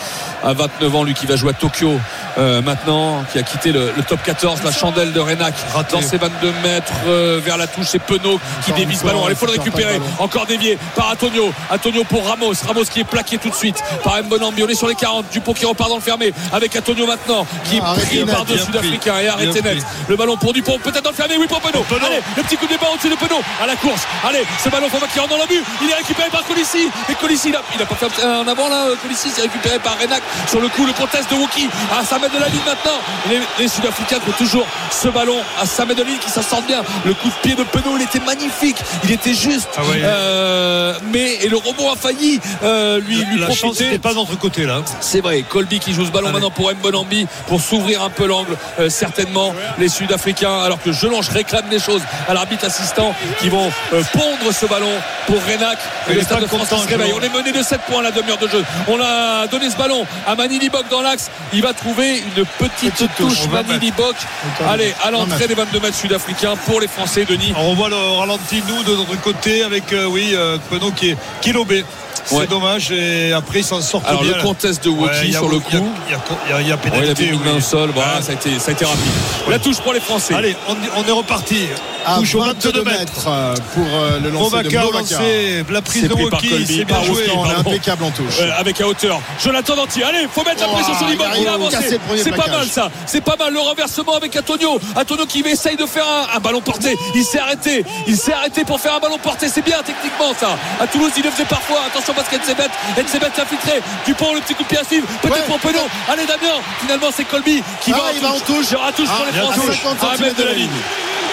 À 29 ans, lui qui va jouer à Tokyo euh, maintenant, qui a quitté le, le top 14, la chandelle de Renac
Raté.
dans ses 22 mètres euh, vers la touche. C'est Penaud qui
Encore, encore,
ballon. Il faut le récupérer.
le.
Encore dévié par Antonio. Antonio pour Ramos. Ramos qui est plaqué tout de suite par Mbonambi. On est sur les 40. Dupont qui repart dans le fermé avec Antonio maintenant qui est
Ah, arrêtez
pris par deux Sud-Africains et arrêté net. Le ballon pour Dupont, peut-être fermé. Oui, pour Penaud. Allez, le petit coup de départ au-dessus de Penaud à la course. Allez, ce ballon pour qui rentre dans le but. Il est récupéré par Colissi. Et Colissi, il a, il a pas fait un en avant là. Colissi, c'est récupéré par Renac sur le coup. Le contest de Wookie à 5 mètres de la ligne maintenant. Les, les Sud-Africains ont toujours ce ballon à 5 mètres de la ligne qui s'en sortent bien. Le coup de pied de Penaud, il était magnifique. Il était juste.
Ah ouais.
Euh, mais et le rebond a failli euh, lui, lui
La chance
profiter.
n'était pas notre côté là.
C'est vrai, Colby qui joue ce ballon
Allez.
maintenant pour Mbonambi pour s'ouvrir un peu l'angle, euh, certainement les Sud-Africains, alors que Gelange réclame des choses à l'arbitre assistant qui vont euh, pondre ce ballon pour Renac. Et le Stade de France
content,
qui se réveille. On est mené de 7 points à la demi-heure de jeu. On a donné ce ballon à Manili Bok dans l'axe. Il va trouver une petite,
Petite
touche, Manili Bok.
Attends,
Allez, à l'entrée des 22 mètres sud-africains pour les Français, Denis.
On revoit le ralenti nous de notre côté avec euh, oui euh, Penaud qui est, qui est lobé. C'est dommage et après ils s'en sortent
Alors
bien.
le contest de Woki sur le coup.
Il y a, y a
Ouais, il a
pénalité.
mis main
oui.
au sol, ça, a été, ça a été rapide. La touche pour les Français.
Allez, on, on est reparti.
À
Touche au
22
22
mètres euh, pour euh, le lancer de
lancé, la prise de
Colby,
c'est bien joué.
Impeccable en touche.
Euh, avec à hauteur. Jonathan Danti, allez, faut mettre la
Oh,
pression sur
arrive
il a avancé. C'est pas mal ça, c'est pas mal le renversement avec Antonio. Antonio qui essaye de faire un, un ballon porté. Il s'est arrêté, il s'est arrêté pour faire un ballon porté. C'est bien techniquement ça. À Toulouse, il le faisait parfois. Attention parce qu'Enzebet, Enzebet l'a filtré. Dupont, le petit coup de pied à suivre. Peut-être
Ouais.
pour Penaud. Allez Damien, finalement c'est Colby qui
Ah,
va,
il va en touche.
Il y aura touche pour
Ah,
les
bien
Français.
touche. 50
à de la ligne.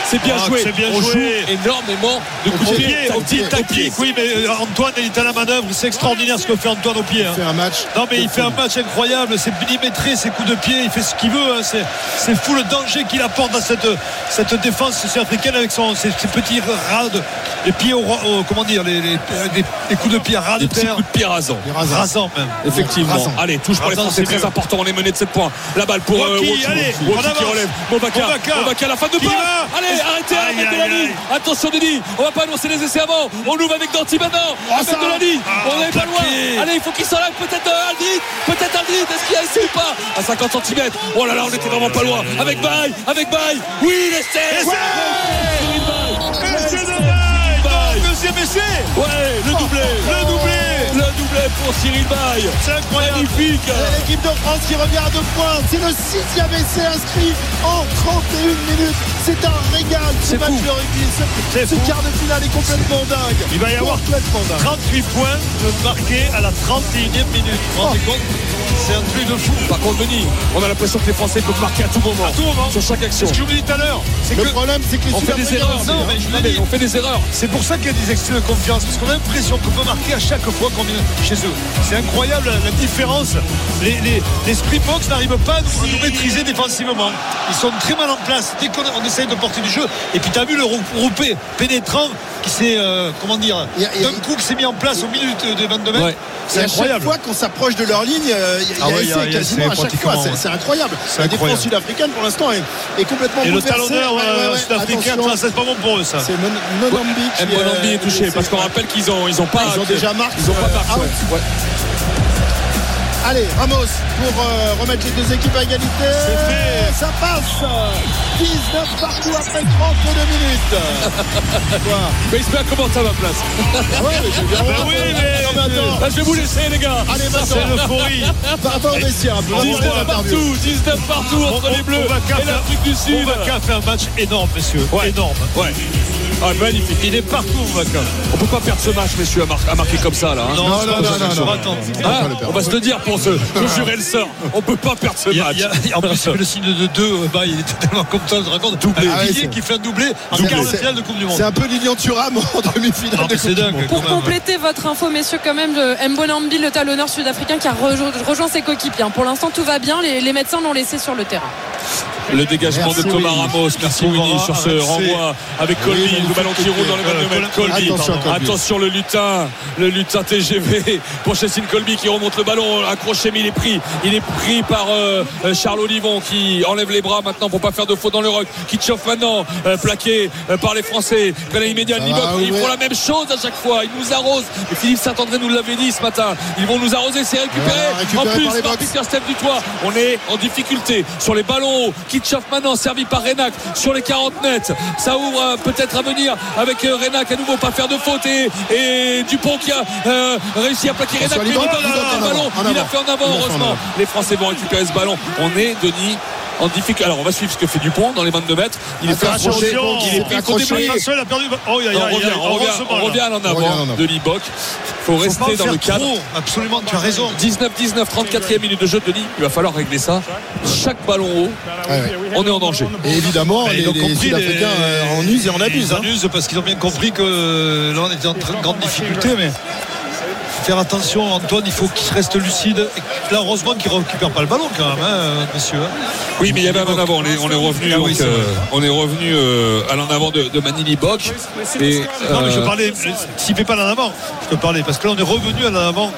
C'est bien
Ah,
joué.
c'est bien
On
joué.
joue énormément de coups
Au
de
pied, au pied, tactique, oui, mais euh, Antoine est à la manœuvre, c'est extraordinaire ce que fait Antoine au pied. hein.
Il fait un match.
Non mais il fait un match incroyable, c'est millimétré, ses coups de pied, il fait ce qu'il veut, hein. c'est, fou le danger qu'il apporte dans cette, cette défense sud-africaine avec son, ses, ses petits ras de, les pieds au, au- comment dire, les, les- les- les coups de pied à ras de terre,
coups de pied rasants.
Il rase.
rasant même.
Effectivement.
Rasant.
Allez, touche pour les
Rasant,
Français,
c'est
très
mieux.
important. On est mené de 7 points. La balle pour euh,
Woki,
Woki.
allez,
Woki qui relève. Movaca.
Movaca.
Movaca, la fin de
va
Allez, arrêtez,
Aïe,
arrêtez de la
aïe,
ligne.
aïe.
Attention, Denis. On va pas annoncer les essais avant. On ouvre avec Danti maintenant.
Oh,
ligne.
Ah,
on n'est pas
plaqué.
loin. Allez, il faut qu'il s'enlève. Peut-être euh, Aldrit. Peut-être Aldrit. Est-ce qu'il y a essai ou pas? À 50 cm. Oh là là, on était vraiment pas loin. Avec Baye. Avec Baye. Oui, l'essai.
Deuxième essai,
Ouais, le doublé.
le doublé,
Le doublé pour Cyril Baye.
c'est incroyable.
Magnifique.
L'équipe de France qui revient à deux points. C'est le sixième essai inscrit en 31 minutes. C'est un régal ce
C'est
match de rugby. Ce, quart de finale est complètement dingue.
Il va y avoir
complètement dingue.
38 points de marqués à la 31e minute. Vous vous rendez compte C'est un truc de fou.
Par contre, Denis, on a l'impression que les Français peuvent marquer à tout moment.
À tout moment.
Sur chaque action.
Ce que je vous dis tout à l'heure, c'est
Le
que
problème, c'est que les
On fait des erreurs.
non, mais je
Non,
le
mais
dis.
on fait des erreurs.
C'est pour ça qu'il y a des excès de confiance, parce qu'on a l'impression qu'on peut marquer à chaque fois qu'on vient chez eux. C'est incroyable la, différence. Les, les, les Springboks n'arrivent pas à nous, à nous maîtriser défensivement. Ils sont très mal en place dès qu'on on essaye de porter du jeu. Et puis tu as vu le rou- roupé pénétrant qui s'est, euh, comment dire, d'un coup qui s'est mis en place au milieu de, de 22 mètres.
Ouais.
C'est
à chaque
incroyable.
fois qu'on s'approche de leur ligne, euh, il y a,
Ah
il y a
ouais, y
quasiment à chaque fois. C'est incroyable. La défense
incroyable.
sud-africaine, pour l'instant, est, est complètement
Et le talonneur
Ouais, ouais,
euh,
ouais.
sud-africain, c'est pas bon pour eux ça.
C'est qui
est touché parce qu'on rappelle qu'ils ont, ils ont pas.
Ils ont déjà marqué,
Ils ont pas marqué.
Allez, Ramos pour euh, remettre les deux équipes à égalité.
C'est fait.
Ça passe. 19 partout après 32 minutes. Quoi
Mais il se met à commenter à ma place.
Ouais, mais j'ai bien
Ben oui, mais-
Non, mais attends.
Là, je vais vous laisser, les gars.
Allez,
C'est
maintenant.
l'euphorie.
Va va au vestiaire. un peu. Va voir
19
l'interview.
partout, 19 partout entre les Bleus
Ovaka
et l'Afrique du Sud.
Ovaka fait un match énorme, messieurs.
Ouais.
Énorme.
Ouais. Ah, magnifique.
Il est partout, Ovaka.
On peut pas perdre ce match, messieurs, à, mar- à marquer comme ça, là. hein.
Non, non, non, non, non.
Attends.
Hein on va se le dire pour se jurer le sort. On peut pas perdre ce
Il y a-
match.
il y a- en plus, le signe de 2. Bah, il était tellement content de raconter.
Doublé.
Un
Ah ouais,
qui fait un doublé en
C'est-
quart de finale de Coupe du Monde.
C'est un peu Lilian Thuram en demi-finale
Ah,
de du. Monde.
Pour
même.
compléter votre info, messieurs, quand même, de Mbonambi, le talonneur sud-africain qui a rejo- rejoint ses coéquipiers. hein. Pour l'instant, tout va bien. Les, les médecins l'ont laissé sur le terrain.
Le dégagement
Merci,
de Thomas. Ramos. Merci Winnie sur ce renvoi avec Colby. Le ballon qui roule dans les
Euh,
22 mètres. Colby.
Attention, Colby.
Attention le lutin. Le lutin TGV pour Chessine Colby qui remonte le ballon. Accroché mais il est pris. Il est pris par euh, euh, Charles Olivon qui enlève les bras maintenant pour pas faire de faute dans le rock. Qui chauffe maintenant. euh, plaqué euh, par les Français. Prenez immédiat
va,
Ils font la même chose à chaque fois. Ils nous arrosent. Et Philippe Saint-André nous l'avait dit ce matin. Ils vont nous arroser. C'est récupéré. En plus
par
par. Peter Steph du toit. On est en difficulté sur les ballons hauts. Kitchoff maintenant servi par Renac sur les 40 mètres. Ça ouvre euh, peut-être à venir avec euh, Renac à nouveau pas faire de faute et, et Dupont qui a euh, réussi à plaquer Renac. Il
avant, en
Il a fait en avant
Il
heureusement. Les Français vont récupérer ce ballon. On est Denis en difficulté. Alors on va suivre ce que fait Dupont dans les 22 mètres. Il est.
Dupont,
Il est pris.
Accroché.
Attention, il a perdu. Oh, il y a,
on revient, on revient, on revient en
On revient en
avant
avant.
de Liboc. Il faut rester dans le cadre.
Absolument, tu as raison.
19-19, 34e minute de jeu, Denis. Il va falloir régler ça. Chaque ballon haut, on est en danger.
Et évidemment,
Mais
les, Sud-Africains euh, en usent et en abusent.
Ils
hein.
en usent parce qu'ils ont bien compris que là on était en grande difficulté mais faire attention Antoine il faut qu'il reste lucide et là heureusement qu'il ne récupère pas le ballon quand même hein, monsieur
Oui, mais il y avait un en avant. On est, on est revenu,
Ah oui,
donc,
c'est
euh,
vrai.
on est revenu euh, à l'en avant de, de Manili Bock. Et,
non mais je
euh,
parlais s'il ne fait pas l'en avant je te parlais parce que là on est revenu à l'en avant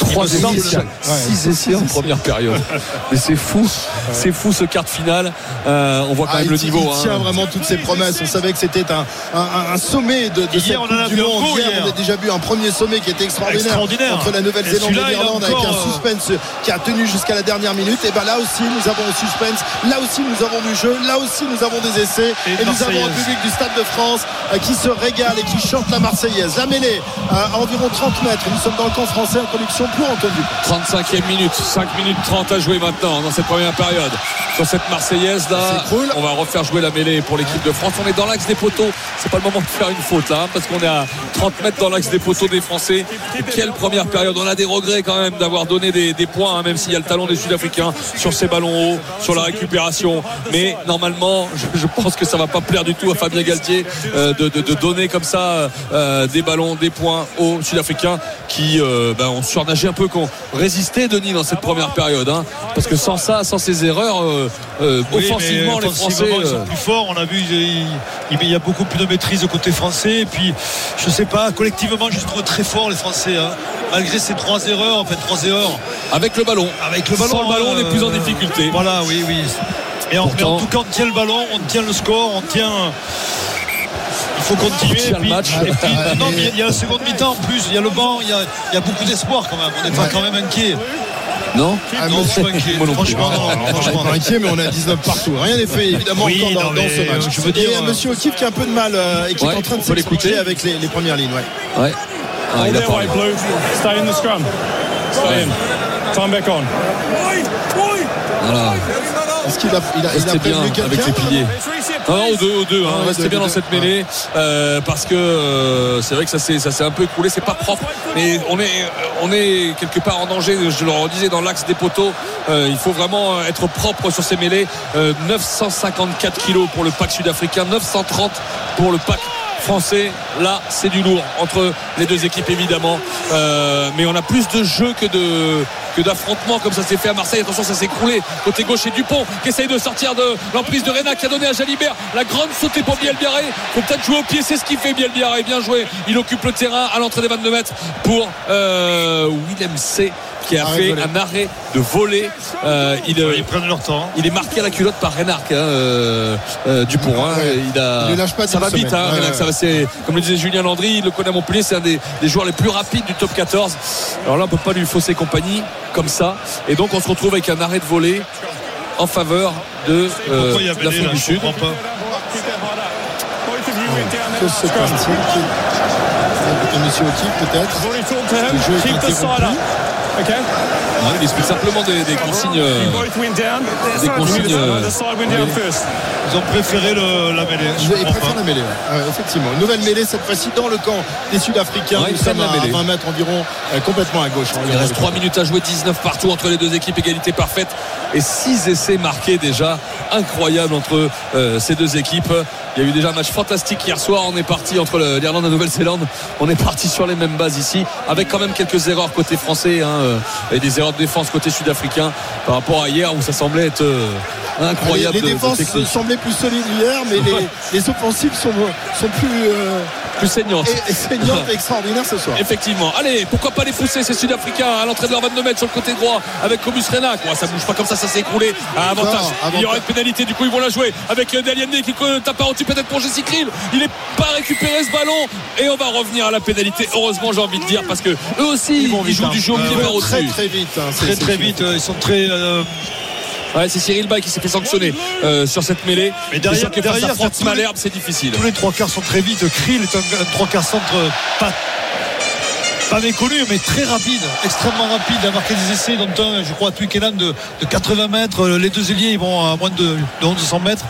trois
il me semble.
essais, six essais en première période. Mais c'est fou, c'est fou ce quart de finale. Euh, on voit quand
Ah,
même le niveau.
il
hein.
tient vraiment toutes ses promesses. On savait que c'était un, un- un sommet de, de
Hier,
cette
on a
du Monde. Hier,
hier.
on a déjà vu un premier sommet qui était extraordinaire,
Extraordinaire.
entre la Nouvelle-Zélande
Et
l'Irlande avec un
euh,
suspense qui a tenu jusqu'à la dernière minute. Et ben là aussi, nous avons un suspense. Là aussi, nous avons du jeu. Là aussi, nous avons des essais.
Et
nous avons un public du Stade de France euh, qui se régale et qui chante la Marseillaise. La mêlée à environ 30 mètres. Nous sommes dans le camp français en production pour Antoine Dupont.
35e minute, 5 minutes 30 à jouer maintenant dans cette première période. Sur cette Marseillaise là, on va refaire jouer la mêlée pour l'équipe de France. On est dans l'axe des poteaux. C'est pas le moment de faire une faute là, hein, parce qu'on est à 30 mètres dans l'axe des poteaux des Français. Et quelle première période. On a des regrets quand même d'avoir donné des, des points, hein, même s'il y a le talent des Sud-Africains sur ces ballons hauts, sur la récupération. Mais normalement, je, je pense que ça va pas plaire du tout à Fabien Galtier euh, de, de- de donner comme ça euh, des ballons, des points aux Sud-Africains qui euh, ben, ont surnagé un peu, qui ont résisté Denis dans cette première période. hein. parce que sans ça, sans ces erreurs, euh, euh,
Oui,
offensivement, les Français.
ils sont
euh,
plus forts. On a vu, il, y a beaucoup plus de maîtrise côté français. Et puis, je sais pas, collectivement, je trouve très forts, les Français. hein. Malgré ces trois erreurs, en fait, trois erreurs.
avec le ballon.
Avec le ballon.
Sans le ballon, on est plus en difficulté.
Voilà, oui, oui. Mais en, mais en
Pourtant-
tout cas, on tient le ballon, on tient le score, on tient. Il faut continuer.
tient le
et puis-
match.
et puis- non, mais il y a- il y a la seconde mi-temps en plus, il y a le banc, il y a, il y a beaucoup d'espoir quand même. On n'est pas quand même inquiet.
Non
Ah,
non, je suis pas inquiet.
Moi non plus.
Franchement, non.
On n'est
Franchement,
pas
non.
inquiet, mais on a 19 partout. Rien n'est fait, évidemment,
Oui,
encore dans,
non,
ce match.
je veux dire,
euh, monsieur O'Keefe qui a un peu de mal euh, et qui
Ouais,
est en train de s'expliquer avec les, les premières lignes. Ouais.
Ouais. Ah, il a parlé.
blue. Stay in the scrum. Stay in. Time back on.
Voilà.
Est-ce qu'il a, il a, il a
avec les piliers. Non, non, aux deux, aux deux. Hein.
Ouais,
Restez bien
deux,
dans
deux.
cette mêlée euh, parce que euh, c'est vrai que ça s'est ça s'est un peu écroulé. C'est pas propre, mais on est on est quelque part en danger. Je le redisais dans l'axe des poteaux. Euh, il faut vraiment être propre sur ces mêlées. Euh, 954 kilos pour le pack sud-africain, 930 pour le pack français. Là, c'est du lourd entre les deux équipes évidemment. Euh, mais on a plus de jeu que de d'affrontements comme ça s'est fait à Marseille. Attention, ça s'est écroulé côté gauche et Dupont qui essaye de sortir de l'emprise de Rena qui a donné à Jalibert la grande sautée pour Biel Biarré. Faut peut-être jouer au pied, c'est ce qu'il fait Biel Biarré. Bien joué. Il occupe le terrain à l'entrée des 22 mètres pour euh, C qui a
Arrêt
fait un arrêt de volée. Euh, il, euh,
Ils prennent leur temps.
il est marqué à la culotte par Renard hein, euh, euh, Dupont. hein.
Ouais.
Il a,
Il lui lâche pas
ça va vite, hein,
Ouais,
Renard,
ouais.
ça va, c'est- comme le disait Julien Landry, il le connaît à Montpellier, c'est un des, des joueurs les plus rapides du top 14. Alors là, on peut pas lui fausser compagnie comme ça. Et donc, on se retrouve avec un arrêt de volée en faveur de euh, l'Afrique du Sud.
pas.
Qui- Écoutez, Monsieur O'Keefe, peut-être?
Okay.
Ouais, il explique simplement des, des consignes. euh, des consignes, euh.
Ils ont préféré le- la mêlée. Je
Il
comprends
préfère
pas.
la mêlée, ouais. Ouais, effectivement. Nouvelle mêlée cette fois-ci dans le camp des Sud-Africains.
Ouais, ils
Nous sommes à
mêlée.
20 mètres environ, euh, complètement à gauche. hein.
Il reste 3 minutes à jouer, 19 partout entre les deux équipes, égalité parfaite et 6 essais marqués déjà. Incroyable entre euh, ces deux équipes. Il y a eu déjà un match fantastique hier soir. On est parti entre l'Irlande et la Nouvelle-Zélande. On est parti sur les mêmes bases ici, avec quand même quelques erreurs côté français hein, euh, et des erreurs de défense côté sud-africain par rapport à hier où ça semblait être euh, Incroyable.
Les, les
de- de
défenses semblaient plus solides hier, mais les, les offensives sont, sont plus euh,
plus saignante.
et- et saignantes et extraordinaires ce soir.
Effectivement. Allez, pourquoi pas les pousser ces Sud-Africains à l'entrée de leur 22 mètres sur le côté droit avec Comus Renac. Ouais, ça bouge pas comme ça, ça s'est écroulé. À avantage.
Encore,
Il y aura
avantage.
une pénalité, du coup ils vont la jouer avec euh, Dalienne qui tape par dessus peut-être pour Jesse Krill. Il n'est pas récupéré ce ballon et on va revenir à la pénalité. Heureusement, j'ai envie de dire parce que eux aussi
vont
ils, jouent
hein.
du jeu au pied
ouais,
par
Très
au-dessus.
très vite. hein,
Très très vite, euh, ils sont très. euh,
Ouais, c'est Cyril Bay qui s'est fait sanctionner euh, sur cette mêlée.
Mais derrière- derrière, les-
Malherbe, c'est difficile.
tous les trois quarts sont très vite. Krill est un, un trois quarts centre pas, pas méconnu, mais très rapide, extrêmement rapide. Il a marqué des essais, dont un, je crois, à Twickenham de, de 80 mètres. Euh, Les deux ailiers, ils vont à moins de, de 1100 mètres.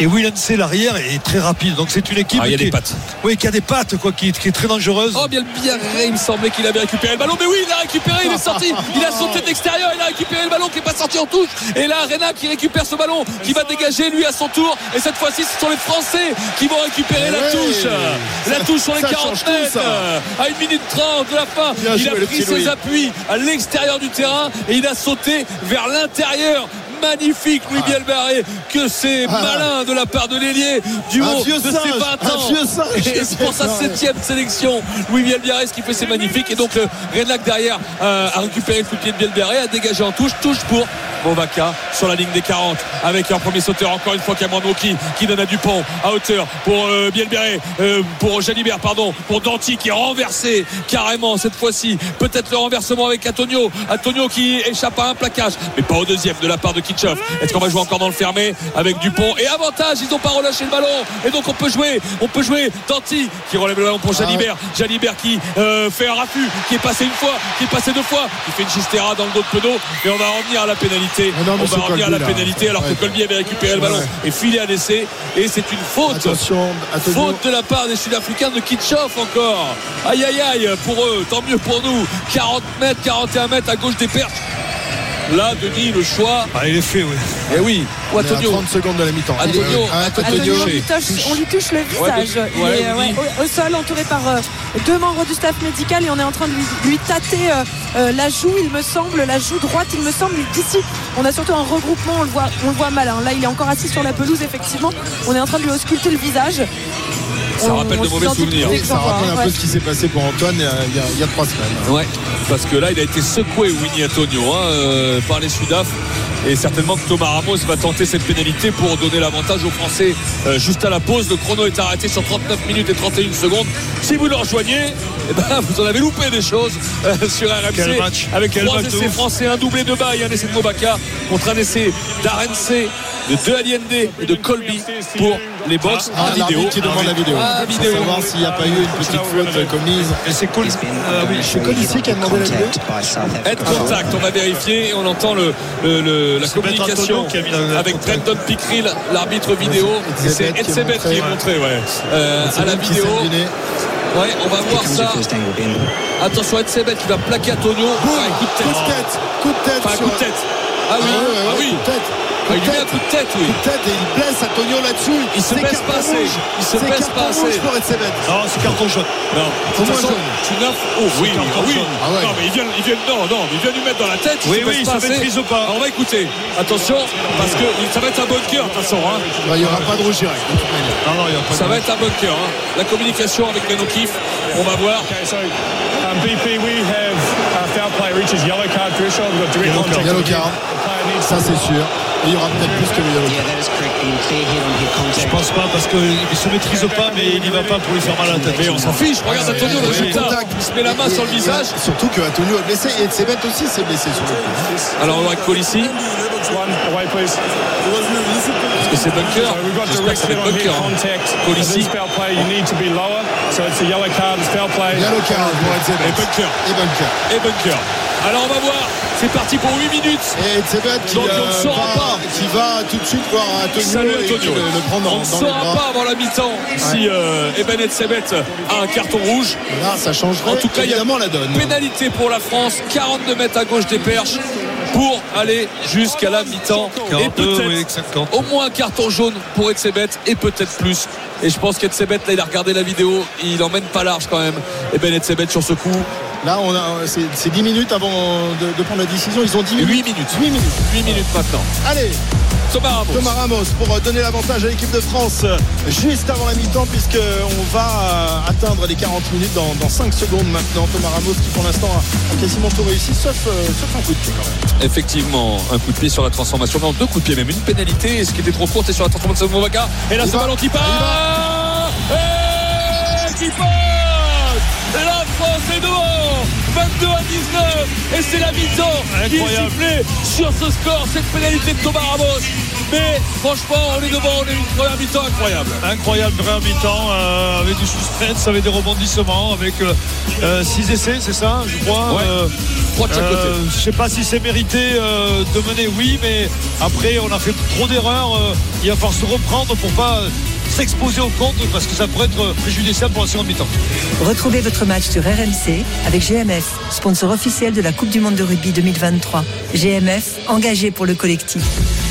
Et William C, l'arrière, est très rapide. Donc c'est une équipe
Ah, il y a
qui,
des
est-
pattes.
oui, qui a des pattes, quoi, qui, est- qui est très dangereuse.
Oh bien bien il me semblait qu'il avait récupéré le ballon mais oui il a récupéré il est sorti il a sauté de l'extérieur il a récupéré le ballon qui n'est pas sorti en touche et là Rena qui récupère ce ballon qui va dégager lui à son tour et cette fois-ci ce sont les Français qui vont récupérer la touche la touche sur les
Ça
40
change tout,
mètres à 1 minute 30 de la fin
Bien
il
joué,
a pris
Louis.
ses appuis à l'extérieur du terrain et il a sauté vers l'intérieur magnifique Louis Bielbarré que c'est
Ah.
malin de la part de l'ailier du haut de ses
singe,
20 ans
vieux singe.
et c'est pour sa septième sélection Louis Bielbiarré qui fait c'est magnifique et donc le Redlac derrière euh, a récupéré le coup de pied de a dégagé en touche touche pour Bovaka sur la ligne des 40 avec un premier sauteur encore une fois Cameron qui donne à Dupont à hauteur pour euh, euh, pour Jalibert pardon pour Danti qui est renversé carrément cette fois-ci. Peut-être le renversement avec Antonio. Antonio qui échappe à un plaquage mais pas au deuxième de la part de Kitchoff. Est-ce qu'on va jouer encore dans le fermé avec Dupont et avantage? Ils n'ont pas relâché le ballon. Et donc on peut jouer on peut jouer Danti qui relève le ballon pour Jalibert. Jalibert qui euh, fait un raffut qui est passé une fois qui est passé deux fois qui fait une chistera dans le dos de Penaud. Et on va revenir à la pénalité
Non,
on va revenir à la
là.
pénalité alors
Ouais.
que Colby avait récupéré le ballon et filé à l'essai et c'est une faute
Attention.
Faute de la part des Sud-Africains de Kitchoff encore. Aïe aïe aïe pour eux, tant mieux pour nous. 40 mètres, 41 mètres à gauche des perches. Là, Denis, le choix.
Ah, il est fait, oui.
Eh oui, ou
On est à
Antonio.
30 secondes de la mi-temps.
Antonio,
hein,
Antonio.
Antonio, on lui, touche, on lui touche le visage.
Ouais,
il
ouais,
est ouais, au, au sol, entouré par euh, deux membres du staff médical, et on est en train de lui, lui tâter euh, euh, la joue, il me semble, la joue droite, il me semble. D'ici, on a surtout un regroupement, on le voit, on le voit mal. hein. Là, il est encore assis sur la pelouse, effectivement. On est en train de lui ausculter le visage.
Ça rappelle de mauvais souvenirs.
dégoûté,
Ça rappelle un peu ce qui s'est passé pour Antoine il y a, il y a- trois semaines.
Ouais, parce que là, il a été secoué, Winnie Antonio, hein, euh, par les Sudaf. Et certainement que Thomas Ramos va tenter cette pénalité pour donner l'avantage aux Français euh, juste à la pause. Le chrono est arrêté sur 39 minutes et 31 secondes. Si vous le rejoignez, eh ben, vous en avez loupé des choses euh, sur RMC.
Quel match.
Avec
Quel
trois
match de
essais français, un doublé de Baye, un essai de Mobaka contre un essai d'Arenc, de De Allende et de Colby pour les box
Ah,
en vidéo.
qui demande la vidéo.
Ah,
Pour
vidéo.
savoir s'il n'y a pas eu une petite faute commise.
Et c'est cool. Ah oui,
C'est Colici qui a demandé la vidéo.
Head contact, on va vérifier et on entend le, le- le- la communication
a
avec
contact.
Brendan Picril, l'arbitre vidéo. Et c'est
Etzebeth qui est
Etzebeth qui est
montré.
ouais, euh, à la vidéo. Ouais, on va voir ça. Attention, Etzebeth qui va plaquer Antonio.
Boum,
Ouais, coup de
coup
tête.
de tête, coup de tête.
Enfin, coup de tête. Ah oui, ah
ouais,
oui.
Coup de tête.
Il
Coup de
lui met un
tête.
coup de tête, oui.
Coup de tête et il blesse Antonio là-dessus.
Il se baisse pas assez. Il se baisse pas assez.
pour.
Non, c'est carton jaune.
Non, de
Au moins jaune.
tu neuf. Oh oui,
carton
oui.
jaune.
Ah ouais.
Non, mais il vient, il vient, non, non, il vient lui mettre dans la tête.
Oui, oui, il
pas
se
assez.
maîtrise pas.
Alors, on va écouter. Attention, parce que ça va être un bunker, de toute façon. Hein.
Bah, Il n'y aura pas de rouge direct.
Non, non, il n'y a pas
Ça
de
va être un bunker. hein. La communication avec Beno Kif, on va voir.
Okay, so um, BP, we have uh, foul play reaches yellow card threshold. We've got direct
Yellow
contact.
card. Ça, c'est sûr. Et il y aura peut-être plus que
head contact.
Je pense pas parce qu'il se maîtrise pas, mais il n'y va pas pour lui faire mal à la tête.
Mais on s'en fiche. Regarde Antonio, le résultat.
contact.
Il se met la main
Et-
sur le visage.
Surtout que Antonio est blessé et Etzebeth aussi s'est blessé sur le coup.
Alors, on va avec
please.
Est-ce que c'est bunker J'espère que ça va être bunker. hein.
contact. So it's a yellow card, it's foul play.
Yellow card pour
Et bunker.
Et bunker.
Et bunker. Alors, on va voir. C'est parti pour 8 minutes.
Et Etzebeth qui,
Donc, on ne
euh,
saura
va,
pas.
qui va tout de suite voir Antonio
Salut Antonio.
le, le prendre
On ne saura pas avant la mi-temps si euh, Eben Etzebet a un carton rouge.
Là, ça changerait
En tout cas,
évidemment la donne.
pénalité pour la France, 42 mètres à gauche des perches pour aller jusqu'à la mi-temps. Et
42,
peut-être
oui, 50.
au moins un carton jaune pour Etzebet et peut-être plus. Et je pense qu'Etzebet, là, il a regardé la vidéo, il emmène pas large quand même. Et Ben Etzebet sur ce coup,
Là, on a, c'est, c'est 10 minutes avant de, de prendre la décision. Ils ont 10 minutes.
8 minutes.
8 minutes.
8 minutes maintenant.
Allez,
Thomas Ramos.
Thomas Ramos pour euh, donner l'avantage à l'équipe de France euh, juste avant la mi-temps puisqu'on va euh, atteindre les 40 minutes dans, dans 5 secondes maintenant. Thomas Ramos qui pour l'instant a, quasiment tout réussi sauf, sauf un coup de pied quand même.
Effectivement, un coup de pied sur la transformation. Non, deux coups de pied, même une pénalité. Ce qui était trop court, c'est sur la transformation de Movaca. Et là,
Il
ce
va.
ballon qui part. Et qui. La France est devant. 22 à 19. Et c'est la mi-temps qui est
Incroyable.
sifflée sur ce score. Cette pénalité de Thomas Ramos. Mais franchement, on est devant. On eu une première mi-temps incroyable.
Incroyable première mi-temps euh, avec du suspense, avec des rebondissements, avec 6 essais, c'est ça, je crois.
Ouais.
Euh,
Trois de chaque côté.
euh, je sais pas si c'est mérité euh, de mener, oui, mais après on a fait trop d'erreurs. euh, il va falloir se reprendre pour pas euh, s'exposer au compte parce que ça pourrait être préjudiciable pour la seconde mi-temps.
Retrouvez votre match sur RMC avec GMF, sponsor officiel de la Coupe du Monde de rugby 2023. GMF, engagé pour le collectif.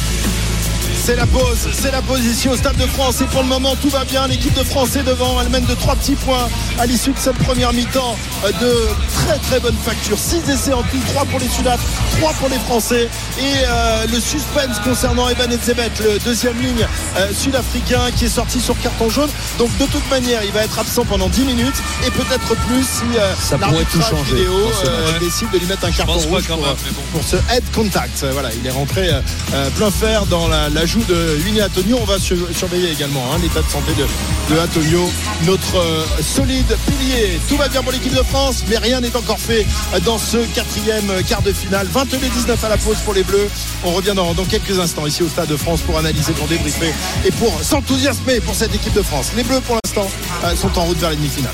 C'est la pause, c'est la pause ici au Stade de France et pour le moment tout va bien. L'équipe de France est devant, elle mène de 3 petits points à l'issue de cette première mi-temps euh, de très très bonne facture. 6 essais en tout, 3 pour les Sudaf, 3 pour les Français et euh, le suspense concernant Evan Etzebet, le deuxième ligne euh, sud-africain qui est sorti sur carton jaune. Donc de toute manière, il va être absent pendant 10 minutes et peut-être plus si euh,
Ça pourrait tout
l'arbitrage
changer
vidéo euh, décide de lui mettre un carton rouge pour,
même, mais bon.
pour ce head contact. Voilà, il est rentré plein fer dans la, la joue de Winnie Antonio. On va sur- surveiller également hein, l'état de santé de, Antonio, notre euh, solide pilier. Tout va bien pour l'équipe de France, mais rien n'est encore fait dans ce quatrième quart de finale. 22-19 à la pause pour les Bleus. On revient dans, dans quelques instants ici au Stade de France pour analyser, pour débriefer et pour s'enthousiasmer pour cette équipe de France. Les Bleus pour l'instant euh, sont en route vers les demi-finales.